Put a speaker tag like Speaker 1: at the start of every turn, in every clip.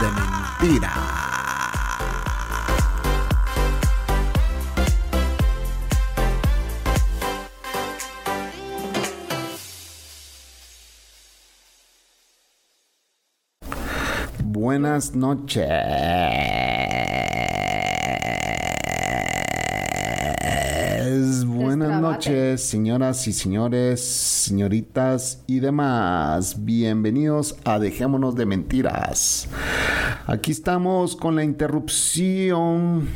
Speaker 1: de Mentiras. Buenas noches. Buenas noches, señoras y señores, señoritas y demás. Bienvenidos a Dejémonos de Mentiras. Aquí estamos con la interrupción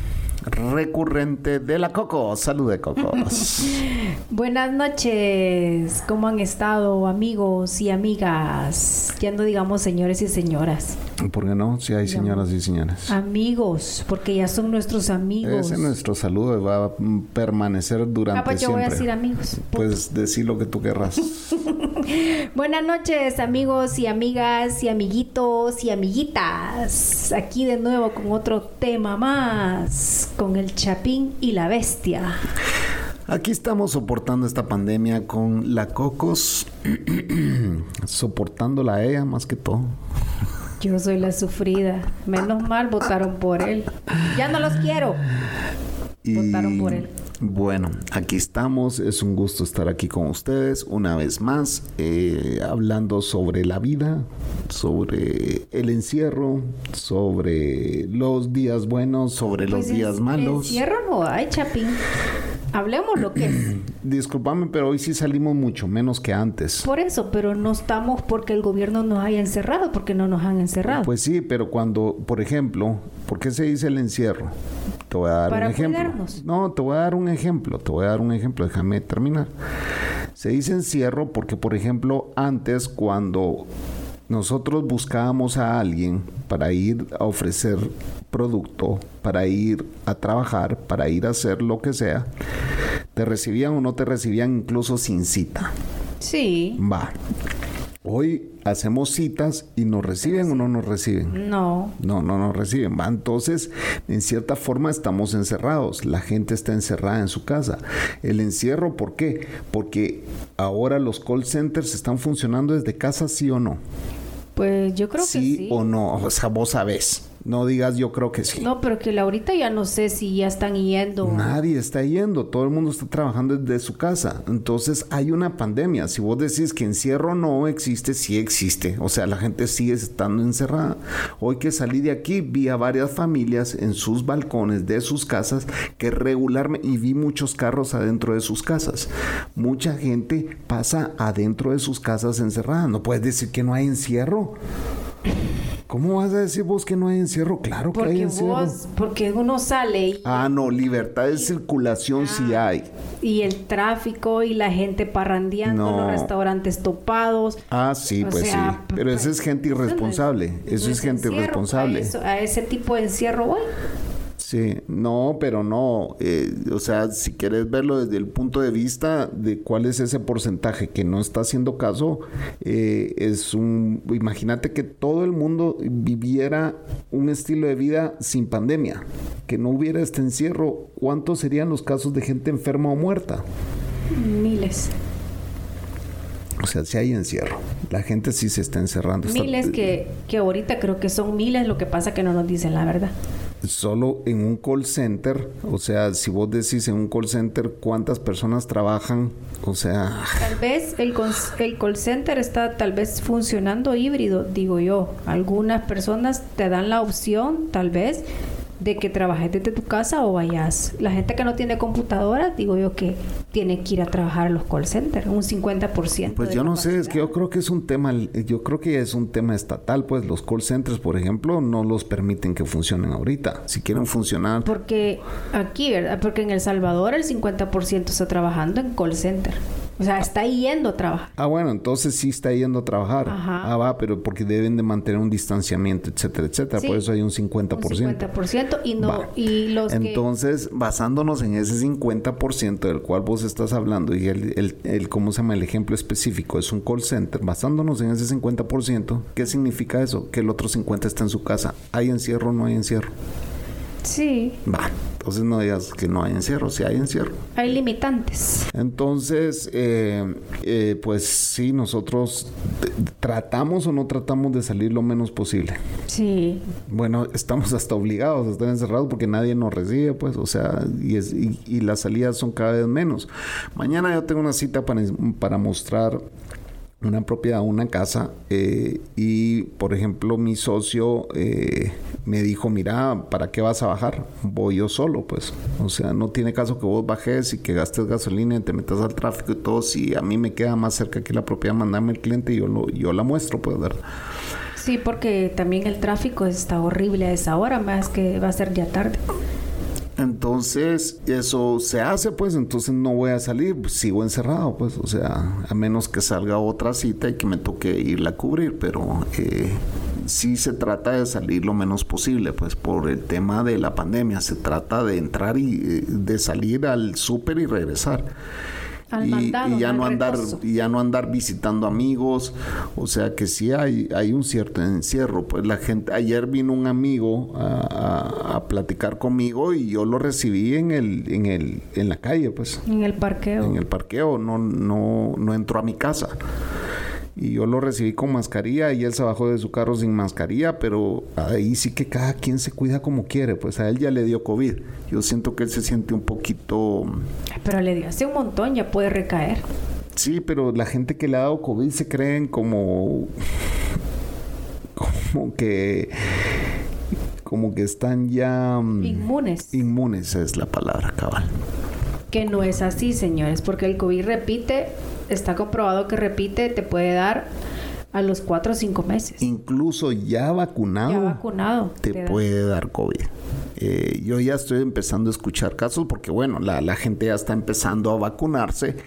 Speaker 1: recurrente de la Coco. Salude, Cocos.
Speaker 2: Buenas noches, ¿cómo han estado amigos y amigas? Ya no digamos señores y señoras.
Speaker 1: ¿Por qué no? Si hay señoras y señores.
Speaker 2: Amigos, porque ya son nuestros amigos.
Speaker 1: Ese es nuestro saludo va a permanecer durante
Speaker 2: Ah, pues yo
Speaker 1: siempre.
Speaker 2: voy a decir amigos.
Speaker 1: Puedes decir lo que tú querrás.
Speaker 2: Buenas noches amigos y amigas y amiguitos y amiguitas. Aquí de nuevo con otro tema más, con el chapín y la bestia.
Speaker 1: Aquí estamos soportando esta pandemia con la Cocos, soportándola a ella más que todo.
Speaker 2: Yo soy la sufrida. Menos mal votaron por él. Ya no los quiero. Votaron por él.
Speaker 1: Bueno, aquí estamos. Es un gusto estar aquí con ustedes una vez más, eh, hablando sobre la vida, sobre el encierro, sobre los días buenos, sobre los
Speaker 2: Pues
Speaker 1: días malos.
Speaker 2: Encierro no hay, chapín. Hablemos lo que es.
Speaker 1: Disculpame, pero hoy sí salimos mucho menos que antes.
Speaker 2: Por eso, pero no estamos porque el gobierno nos haya encerrado, porque no nos han encerrado.
Speaker 1: Pues sí, pero cuando, por ejemplo, ¿por qué se dice el encierro? Te voy a dar
Speaker 2: Para
Speaker 1: un ejemplo.
Speaker 2: cuidarnos.
Speaker 1: No, te voy a dar un ejemplo, te voy a dar un ejemplo, déjame terminar. Se dice encierro porque, por ejemplo, antes cuando nosotros buscábamos a alguien para ir a ofrecer producto, para ir a trabajar, para ir a hacer lo que sea, te recibían o no te recibían incluso sin cita.
Speaker 2: sí.
Speaker 1: Va. Hoy hacemos citas y nos reciben o no nos reciben.
Speaker 2: No.
Speaker 1: No, no nos reciben. Va, entonces, en cierta forma estamos encerrados. La gente está encerrada en su casa. El encierro, ¿por qué? Porque ahora los call centers están funcionando desde casa, sí o no.
Speaker 2: Pues yo creo
Speaker 1: sí,
Speaker 2: que sí.
Speaker 1: o no. O sea, vos sabés. No digas yo creo que sí.
Speaker 2: No, pero que ahorita ya no sé si ya están yendo.
Speaker 1: Nadie está yendo, todo el mundo está trabajando desde su casa. Entonces hay una pandemia. Si vos decís que encierro no existe, sí existe. O sea, la gente sigue estando encerrada. Hoy que salí de aquí, vi a varias familias en sus balcones de sus casas que regularmente, y vi muchos carros adentro de sus casas. Mucha gente pasa adentro de sus casas encerrada. No puedes decir que no hay encierro. ¿Cómo vas a decir vos que no hay encierro? Claro que hay encierro.
Speaker 2: vos, porque uno sale y,
Speaker 1: Ah, no, libertad de circulación sí hay.
Speaker 2: y el tráfico y la gente parrandeando,
Speaker 1: No.
Speaker 2: los restaurantes topados.
Speaker 1: Ah, sí,
Speaker 2: O
Speaker 1: pues
Speaker 2: sea,
Speaker 1: sí. Pero esa es gente irresponsable. Eso es gente irresponsable.
Speaker 2: A, eso- a ese tipo de encierro voy.
Speaker 1: Sí, no, pero no. eh, o sea, si quieres verlo desde el punto de vista de cuál es ese porcentaje que no está haciendo caso, eh, es un. Imagínate que todo el mundo viviera un estilo de vida sin pandemia, que no hubiera este encierro. ¿Cuántos serían los casos de gente enferma o muerta?
Speaker 2: Miles.
Speaker 1: O sea, si hay encierro. La gente sí se está encerrando. Está-
Speaker 2: Miles que, que ahorita creo que son miles, lo que pasa que no nos dicen la verdad.
Speaker 1: Solo en un call center, o sea, si vos decís en un call center cuántas personas trabajan, o sea,
Speaker 2: Tal vez el, el call center está tal vez funcionando híbrido, digo yo. Algunas personas te dan la opción, tal vez, de que trabajes desde tu casa o vayas. La gente que no tiene computadora, digo yo que tiene que ir a trabajar a los call centers, un 50%.
Speaker 1: pues yo no sé, es que yo creo que es un tema, yo creo que es un tema estatal, pues los call centers, por ejemplo, no los permiten que funcionen ahorita. Si quieren funcionar,
Speaker 2: Porque aquí, ¿verdad? Porque en El Salvador el 50% está trabajando en call center. O sea, está yendo a trabajar.
Speaker 1: Ah, bueno, entonces sí está yendo a trabajar.
Speaker 2: Ajá.
Speaker 1: Ah, va, pero porque deben de mantener un distanciamiento, etcétera, etcétera.
Speaker 2: Sí.
Speaker 1: Por eso hay un 50%.
Speaker 2: Un 50% y no
Speaker 1: Va.
Speaker 2: y los que
Speaker 1: Entonces, basándonos en ese 50% del cual vos estás hablando y el, el, el- ¿cómo se llama? El ejemplo específico es un call center, basándonos en ese 50%, ¿qué significa eso? Que el otro 50% está en su casa. ¿Hay encierro o no hay encierro?
Speaker 2: sí,
Speaker 1: Va, entonces no digas que no hay encierro, si hay encierro.
Speaker 2: hay limitantes.
Speaker 1: Entonces, eh, eh, pues sí, nosotros tratamos o no tratamos de salir lo menos posible.
Speaker 2: Sí.
Speaker 1: Bueno, estamos hasta obligados a estar encerrados porque nadie nos recibe, pues, o sea, y, es- y- y las salidas son cada vez menos. Mañana yo tengo una cita para, para mostrar una propiedad, una casa, eh, y por ejemplo mi socio eh, me dijo, mira, ¿para qué vas a bajar? Voy yo solo, pues. O sea, no tiene caso que vos bajes y que gastes gasolina y te metas al tráfico y todo. Si a mí me queda más cerca que la propiedad, mandarme el cliente y yo, lo, yo la muestro, pues.
Speaker 2: Sí, porque también el tráfico está horrible a esa hora, más que va a ser ya tarde.
Speaker 1: Entonces, eso se hace, pues, entonces no voy a salir, sigo encerrado, pues, o sea, a menos que salga otra cita y que me toque irla a cubrir, pero eh, sí se trata de salir lo menos posible, pues, por el tema de la pandemia, se trata de entrar y eh, de salir al súper y regresar.
Speaker 2: Al
Speaker 1: y,
Speaker 2: mandado,
Speaker 1: y ya
Speaker 2: no
Speaker 1: andar
Speaker 2: reposo.
Speaker 1: y ya no andar visitando amigos o sea que sí hay hay un cierto encierro pues la gente ayer vino un amigo a, a- a platicar conmigo y yo lo recibí en el en el en la calle pues
Speaker 2: En el parqueo.
Speaker 1: en el parqueo no no no entró a mi casa y yo lo recibí con mascarilla y él se bajó de su carro sin mascarilla, pero ahí sí que cada quien se cuida como quiere, pues a él ya le dio COVID. Yo siento que él se siente un poquito
Speaker 2: Pero le dio hace un montón, ya puede recaer.
Speaker 1: Sí, pero la gente que le ha dado COVID se creen como. como que. como que están ya. mm,
Speaker 2: Inmunes.
Speaker 1: Inmunes es la palabra cabal.
Speaker 2: Que no es así, señores, porque el COVID repite, está comprobado que repite, te puede dar a los cuatro o cinco meses.
Speaker 1: Incluso ya vacunado.
Speaker 2: Ya vacunado.
Speaker 1: te puede dar COVID. Eh, yo ya estoy empezando a escuchar casos porque, bueno, la, la gente ya está empezando a vacunarse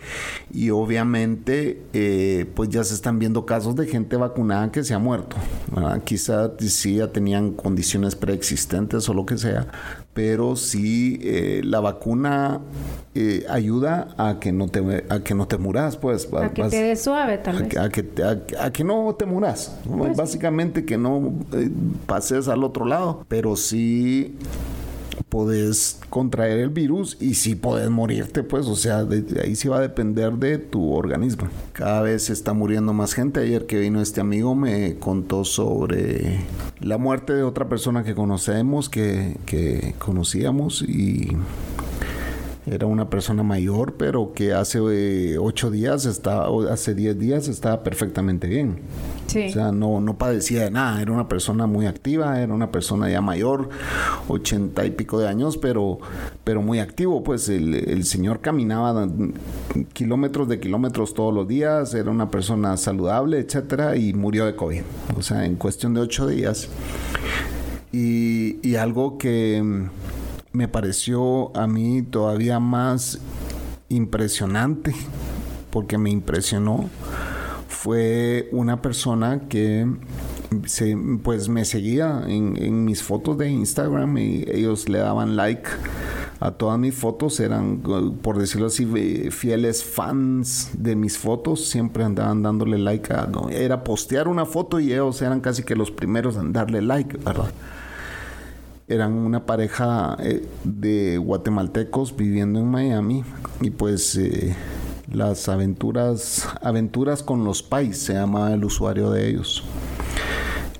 Speaker 1: y obviamente, eh, pues ya se están viendo casos de gente vacunada que se ha muerto. ¿verdad? Quizá sí ya tenían condiciones preexistentes o lo que sea, pero sí eh, la vacuna eh, ayuda a que no te a que no te muras, pues.
Speaker 2: A que
Speaker 1: vas-
Speaker 2: te dé suave, tal
Speaker 1: a
Speaker 2: vez.
Speaker 1: que, a que- a que no te muras.
Speaker 2: Pues
Speaker 1: Básicamente que no eh, pases al otro lado. Pero sí podés contraer el virus y sí podés morirte, pues. O sea, de, ahí sí va a depender de tu organismo. Cada vez se está muriendo más gente. Ayer que vino este amigo me contó sobre la muerte de otra persona que conocemos, que, que conocíamos y era una persona mayor, pero que hace eh, ocho días estaba, hace diez días estaba perfectamente bien. O sea, no, no padecía de nada. Era una persona muy activa, era una persona ya mayor, ochenta y pico de años, pero, pero muy activo. Pues el, señor caminaba kilómetros de kilómetros todos los días, era una persona saludable, etcétera, y murió de COVID. O sea, en cuestión de ocho días. Y, algo que me pareció a mí todavía más impresionante, porque me impresionó, fue una persona que pues me seguía en, mis fotos de Instagram y ellos le daban like a todas mis fotos, eran, por decirlo así, eh, fieles fans de mis fotos, siempre andaban dándole like a, era postear una foto y ellos eran casi que los primeros en darle like, ¿verdad? eran una pareja eh, de guatemaltecos viviendo en Miami y pues eh, las aventuras aventuras con los pais se llama el usuario de ellos.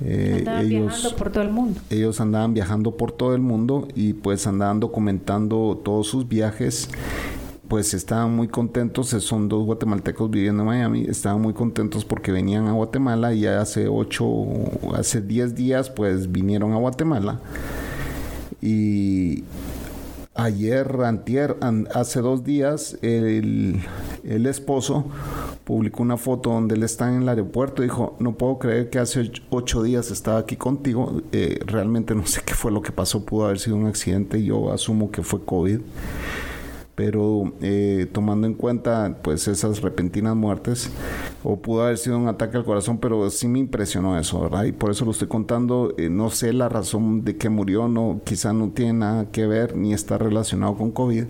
Speaker 1: Eh,
Speaker 2: Andaban viajando por todo el mundo.
Speaker 1: ellos andaban viajando por todo el mundo y pues andaban documentando todos sus viajes. Pues estaban muy contentos, eh, son dos guatemaltecos viviendo en Miami, estaban muy contentos porque venían a Guatemala y hace ocho, hace 10 días pues vinieron a Guatemala. Y ayer, an- hace dos días, el, el esposo publicó una foto donde él está en el aeropuerto dijo, no puedo creer que hace och- ocho días estaba aquí contigo. Eh, realmente no sé qué fue lo que pasó, pudo haber sido un accidente, yo asumo que fue COVID. Pero eh, tomando en cuenta pues esas repentinas muertes o pudo haber sido un ataque al corazón pero sí me impresionó eso verdad y por eso lo estoy contando eh, no sé la razón de que murió no quizá no tiene nada que ver ni está relacionado con covid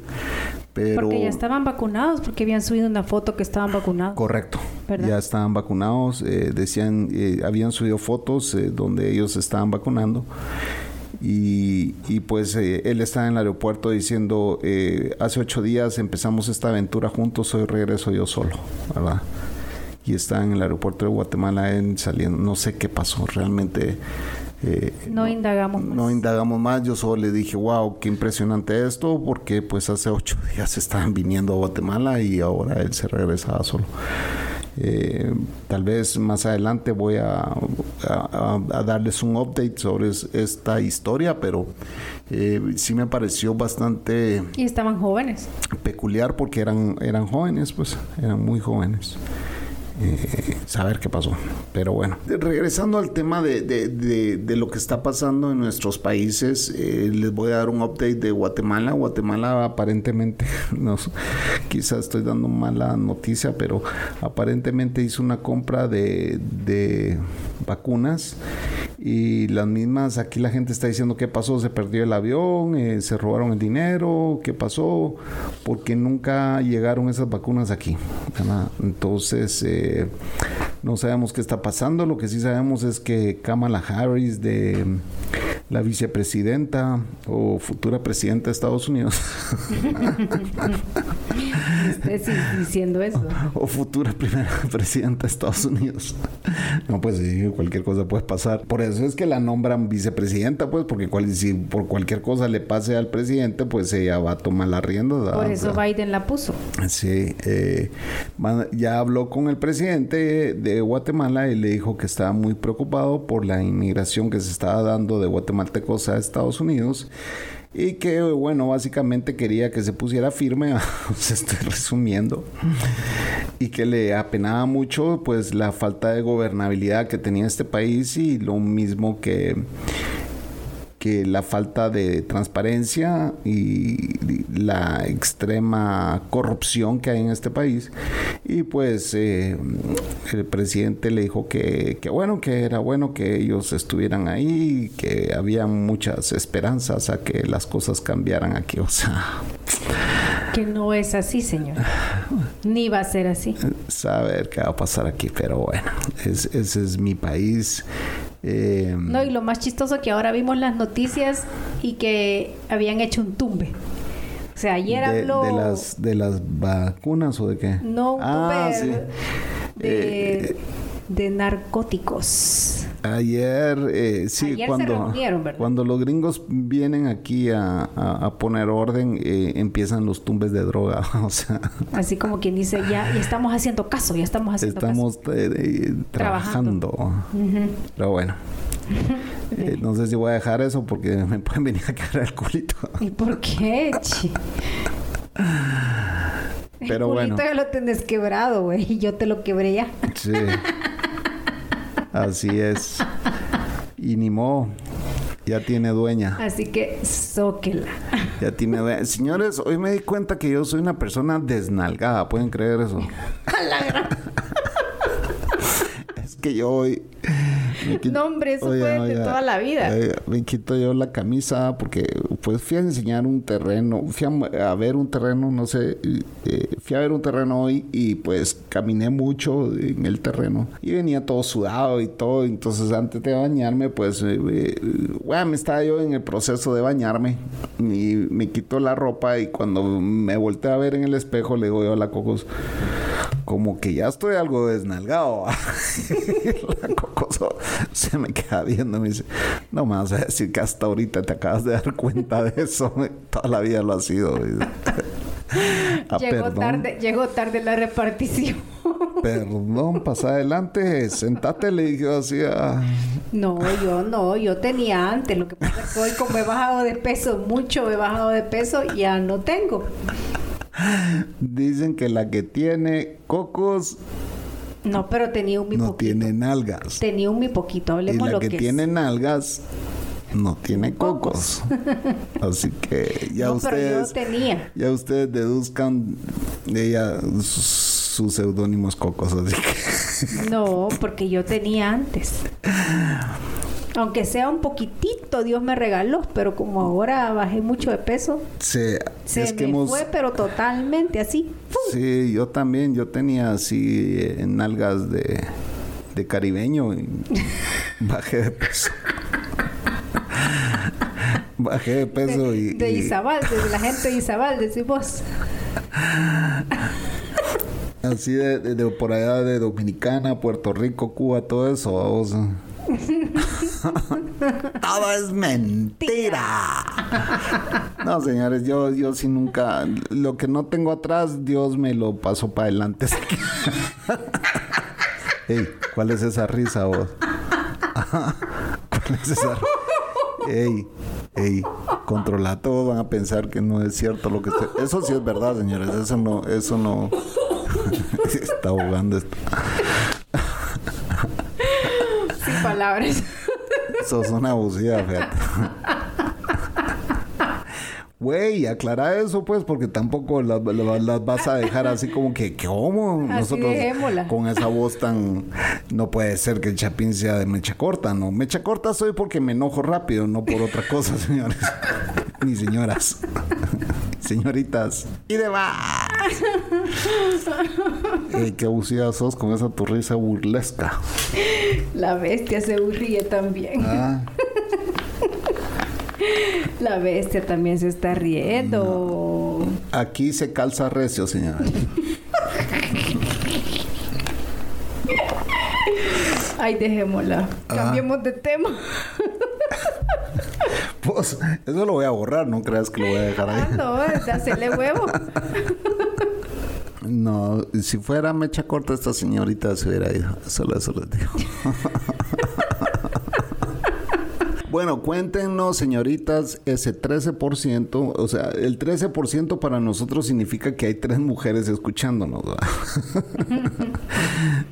Speaker 1: pero
Speaker 2: porque ya estaban vacunados porque habían subido una foto que estaban vacunados.
Speaker 1: Correcto. Ya estaban vacunados eh, decían habían subido fotos donde ellos estaban vacunando y, pues eh, él está en el aeropuerto diciendo, eh, hace ocho días empezamos esta aventura juntos, hoy regreso yo solo, ¿verdad? Y está en el aeropuerto de Guatemala él saliendo, no sé qué pasó, realmente...
Speaker 2: Eh, no, indagamos
Speaker 1: más. No indagamos más, yo solo le dije, wow, qué impresionante esto, porque pues hace ocho días estaban viniendo a Guatemala y ahora él se regresaba solo. Eh, tal vez más adelante voy a, darles un update sobre esta historia, pero eh, sí me pareció bastante...
Speaker 2: Y estaban jóvenes.
Speaker 1: Peculiar porque eran, eran jóvenes, pues eran muy jóvenes. Eh, saber qué pasó. Pero bueno, regresando al tema de, de, lo que está pasando en nuestros países, eh, les voy a dar un update de Guatemala. Guatemala aparentemente, no, quizás estoy dando mala noticia, pero aparentemente hizo una compra de, de vacunas y las mismas, aquí la gente está diciendo qué pasó, se perdió el avión, eh, se robaron el dinero, qué pasó, porque nunca llegaron esas vacunas aquí. Entonces, eh, no sabemos qué está pasando, lo que sí sabemos es que Kamala Harris de la vicepresidenta o futura presidenta de Estados Unidos.
Speaker 2: diciendo eso.
Speaker 1: O futura primera presidenta de Estados Unidos. No, pues sí, cualquier cosa puede pasar. Por eso es que la nombran vicepresidenta, pues, porque si por cualquier cosa le pase al presidente, pues ella va a tomar la rienda.
Speaker 2: Por eso Biden la puso.
Speaker 1: Sí, eh, ya habló con el presidente de Guatemala y le dijo que estaba muy preocupado por la inmigración que se estaba dando de guatemaltecos a Estados Unidos y que bueno básicamente quería que se pusiera firme se estoy resumiendo. Y que le apenaba mucho pues la falta de gobernabilidad que tenía este país y lo mismo que la falta de transparencia y la extrema corrupción que hay en este país. Y pues eh, el presidente le dijo que, que, bueno, que era bueno que ellos estuvieran ahí, que había muchas esperanzas a que las cosas cambiaran aquí. O sea...
Speaker 2: Que no es así, señor. Ni va a ser así.
Speaker 1: Saber qué va a pasar aquí, pero bueno, ese es mi país
Speaker 2: eh, no, y lo más chistoso que ahora vimos las noticias y que habían hecho un tumbe. O sea, ayer habló...
Speaker 1: De las, de las vacunas o de qué?
Speaker 2: No, un ah, tumbe de, eh, de narcóticos.
Speaker 1: Ayer, eh, sí, cuando, cuando los gringos vienen aquí a, poner orden, eh, empiezan los tumbes de droga, o sea.
Speaker 2: Así como quien dice, ya, estamos haciendo caso, ya estamos haciendo
Speaker 1: estamos, caso. Estamos eh, trabajando. Pero bueno. no sé si voy a dejar eso porque me pueden venir a quebrar el culito.
Speaker 2: ¿Y por qué, Pero el culito ya lo tenés quebrado, güey. Y yo te lo quebré ya. Sí.
Speaker 1: Así es. Y ni modo. Ya tiene dueña.
Speaker 2: Así que zóquela.
Speaker 1: Ya tiene dueña. Señores, hoy me di cuenta que yo soy una persona desnalgada. ¿Pueden creer eso? es que yo hoy
Speaker 2: no, hombre, eso fue de toda la vida.
Speaker 1: me quito yo la camisa porque pues fui a enseñar un terreno, fui a, ver un terreno, no sé, eh, fui a ver un terreno hoy y pues caminé mucho en el terreno y venía todo sudado y todo, entonces antes de bañarme pues, eh, eh me estaba yo en el proceso de bañarme y me quito la ropa y cuando me volteé a ver en el espejo le digo yo a la Cocos, como que ya estoy algo desnalgado. la Se me queda viendo y me dice, no me vas a decir que hasta ahorita te acabas de dar cuenta de eso. Toda la vida lo ha sido.
Speaker 2: Ah, llegó, tarde, llegó tarde la repartición.
Speaker 1: perdón, pasa adelante, sentate, le dije así a...
Speaker 2: No, yo no, yo tenía antes. Lo que pasa es que hoy como he bajado de peso, mucho he bajado de peso, ya no tengo.
Speaker 1: Dicen que la que tiene cocos
Speaker 2: no, pero tenía un mi
Speaker 1: no tiene nalgas.
Speaker 2: Tenía un mi poquito, hablemos
Speaker 1: y la que, tiene nalgas no tiene cocos. Así que ya
Speaker 2: No, pero yo
Speaker 1: ustedes
Speaker 2: tenía.
Speaker 1: ya ustedes deduzcan de ella sus, sus seudónimos cocos, así que
Speaker 2: No, porque yo tenía antes. Aunque sea un poquitito, Dios me regaló, pero como ahora bajé mucho de peso,
Speaker 1: se,
Speaker 2: se
Speaker 1: es que
Speaker 2: me
Speaker 1: hemos
Speaker 2: fue, pero totalmente así. ¡Pum!
Speaker 1: Sí, yo también, yo tenía así eh, nalgas de, de caribeño y bajé de peso. bajé de peso
Speaker 2: de,
Speaker 1: y,
Speaker 2: de
Speaker 1: y
Speaker 2: Izabal, de la gente de Izabal, decís vos.
Speaker 1: así de, de- de por allá de Dominicana, Puerto Rico, Cuba, todo eso. vamos. todo es mentira. No, señores, yo, yo sí nunca, lo que no tengo atrás, Dios me lo pasó para adelante. Ey, ¿cuál es esa risa vos? ¿Cuál es esa risa? Ey, ey, controla todo, van a pensar que no es cierto lo que estoy... Eso sí es verdad, señores, eso no, eso no... Está ahogando esto.
Speaker 2: Palabras.
Speaker 1: Sos una abusiva, fíjate. Güey, aclara eso pues, porque tampoco las, las- las vas a dejar así como que, ¿cómo?
Speaker 2: Así dejémosla.
Speaker 1: con esa voz tan... No puede ser que el chapín sea de mecha corta, ¿no? Mecha corta soy porque me enojo rápido, no por otra cosa, señores. Ni señoras. Señoritas. Y demás. Ey, qué abusiva sos con esa tu risa burlesca.
Speaker 2: La bestia se ríe también.
Speaker 1: Ah.
Speaker 2: La bestia también se está riendo.
Speaker 1: Aquí se calza recio, señora.
Speaker 2: Ay, dejémosla.
Speaker 1: Ah.
Speaker 2: Cambiemos de tema.
Speaker 1: Pues, eso lo voy a borrar, no creas que lo voy a dejar ahí.
Speaker 2: Ah, no, hacerle huevo.
Speaker 1: No, si fuera mecha corta, esta señorita se hubiera ido. Solo eso les digo. Bueno, cuéntenos, señoritas, ese 13%, o sea, el 13% para nosotros significa que hay tres mujeres escuchándonos. ¿verdad?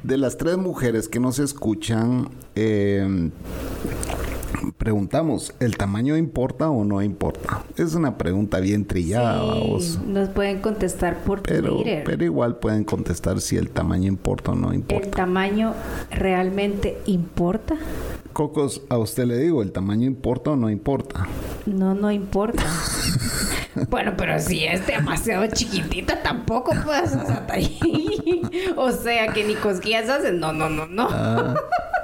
Speaker 1: De las tres mujeres que nos escuchan, eh, preguntamos, ¿el tamaño importa o no importa? Es una pregunta bien trillada, vamos.
Speaker 2: Sí, nos pueden contestar por
Speaker 1: Pero,
Speaker 2: Twitter.
Speaker 1: pero igual pueden contestar si el tamaño importa o no
Speaker 2: ¿El
Speaker 1: importa.
Speaker 2: tamaño realmente importa?
Speaker 1: Cocos, a usted le digo, ¿el tamaño importa o no importa?
Speaker 2: No, no importa. bueno, pero si es demasiado chiquitita, tampoco puedes hasta ahí. o sea, que ni cosquillas hacen. No, no, no, no.
Speaker 1: Ah,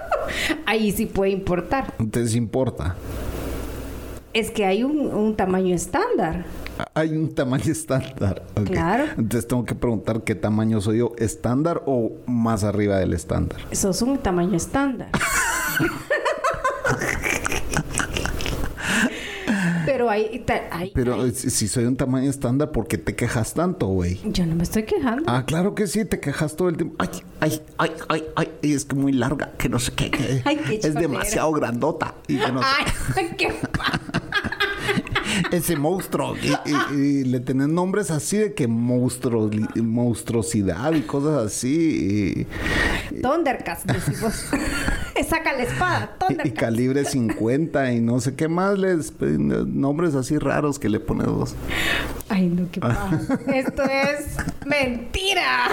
Speaker 2: Ahí sí puede importar.
Speaker 1: entonces importa.
Speaker 2: Es que hay un, un tamaño estándar.
Speaker 1: Hay un tamaño estándar. ok.
Speaker 2: Claro.
Speaker 1: Entonces tengo que preguntar qué tamaño soy yo, estándar o más arriba del estándar.
Speaker 2: Eso es un tamaño estándar. Pero
Speaker 1: si soy un tamaño estándar, ¿por qué te quejas tanto, güey?
Speaker 2: yo no me estoy quejando.
Speaker 1: Ah, claro que sí, te quejas todo el tiempo. Ay, ay, ay, ay, ay, y es que muy larga, que no sé qué, que
Speaker 2: Ay, qué
Speaker 1: es demasiado grandota. Y que no sé-
Speaker 2: Ay, qué pa-
Speaker 1: ese monstruo. Y, y- y le tenés nombres así de que monstruo, monstruosidad y cosas así.
Speaker 2: Thundercats, decimos. Saca la espada,
Speaker 1: Y, y
Speaker 2: Thundercats.
Speaker 1: calibre 50 y no sé qué más les nombres así raros que le pones vos.
Speaker 2: Ay, no, qué paja. Esto es mentira.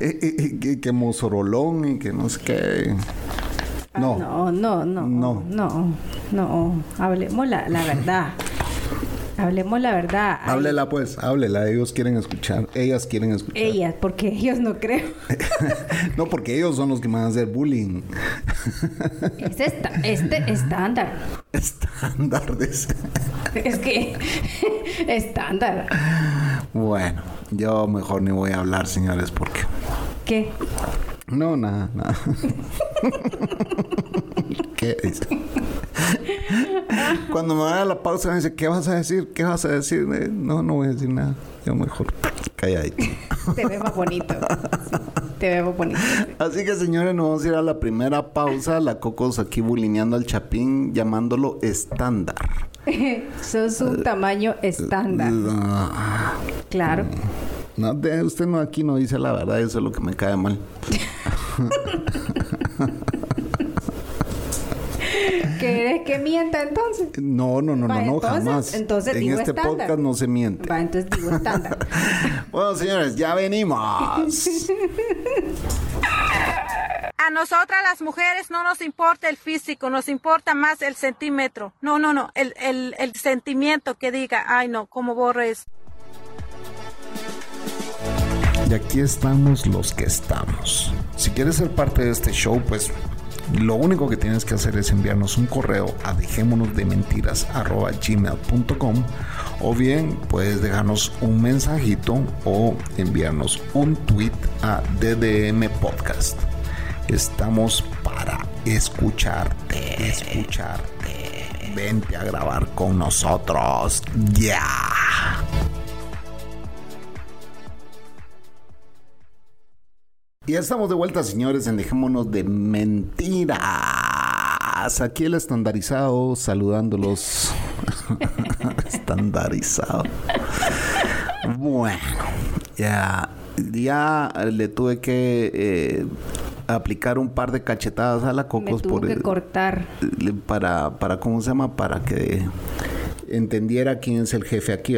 Speaker 1: Y, y- y que, que mosorolón y que no sé qué. No.
Speaker 2: No, no, no.
Speaker 1: No.
Speaker 2: No, no. Hablemos la, la verdad. Hablemos la verdad.
Speaker 1: Háblela pues, háblela. Ellos quieren escuchar. Ellas quieren escuchar.
Speaker 2: Ellas, porque ellos no creo.
Speaker 1: no, porque ellos son los que van a hacer bullying.
Speaker 2: Es esta, este estándar.
Speaker 1: Estándar.
Speaker 2: Es que estándar.
Speaker 1: Bueno, yo mejor ni voy a hablar, señores, porque...
Speaker 2: ¿Qué?
Speaker 1: No, nada, nada. ¿Qué dice? Cuando me vaya a la pausa me dice, ¿qué vas a decir? ¿Qué vas a decir? Eh, No, no voy a decir nada. Yo mejor calladito.
Speaker 2: Te más bonito. Sí, te más bonito.
Speaker 1: Así que, señores, nos vamos a ir a la primera pausa. La Cocos aquí bulineando al Chapín, llamándolo estándar.
Speaker 2: Sos un tamaño estándar.
Speaker 1: Ah,
Speaker 2: Claro.
Speaker 1: No, de- usted no aquí no dice la verdad, eso es lo que me cae mal.
Speaker 2: ¿Querés que mienta entonces?
Speaker 1: No, no, no,
Speaker 2: Va,
Speaker 1: no, no,
Speaker 2: entonces-
Speaker 1: jamás.
Speaker 2: entonces
Speaker 1: en
Speaker 2: digo
Speaker 1: este
Speaker 2: estándar.
Speaker 1: podcast no se miente.
Speaker 2: Va, entonces digo estándar.
Speaker 1: Bueno, señores, ya venimos.
Speaker 3: A nosotras las mujeres no nos importa el físico, nos importa más el centímetro. No, no, no, el, el, el sentimiento que diga, ay no, ¿cómo borres?
Speaker 1: Y aquí estamos los que estamos. Si quieres ser parte de este show, pues lo único que tienes que hacer es enviarnos un correo a dejémonos de o bien puedes dejarnos un mensajito o enviarnos un tweet a DDM Podcast. Estamos para escucharte, escucharte. Vente a grabar con nosotros. Ya. Y ya estamos de vuelta, señores, en Dejémonos de Mentiras. Aquí el estandarizado saludándolos. estandarizado. Bueno, ya, ya le tuve que eh, aplicar un par de cachetadas a la
Speaker 2: Me
Speaker 1: Cocos
Speaker 2: tuvo
Speaker 1: por
Speaker 2: que cortar.
Speaker 1: para, para, ¿cómo se llama? Para que entendiera quién es el jefe aquí.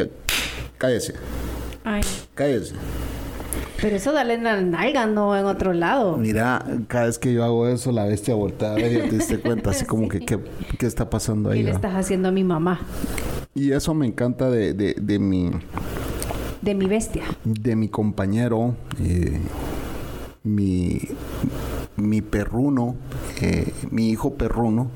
Speaker 1: Cállese,
Speaker 2: Ay,
Speaker 1: cállese.
Speaker 2: Pero eso dale en la nalga, no en otro lado.
Speaker 1: Mira, cada vez que yo hago eso, la bestia voltea a ver y te diste cuenta, así como que, ¿qué, qué está pasando
Speaker 2: ¿Qué
Speaker 1: ahí?
Speaker 2: le
Speaker 1: va?
Speaker 2: estás haciendo a mi mamá?
Speaker 1: Y eso me encanta de, de, de mi,
Speaker 2: De mi bestia.
Speaker 1: de mi compañero, eh, mi, mi perruno, eh, mi hijo perruno.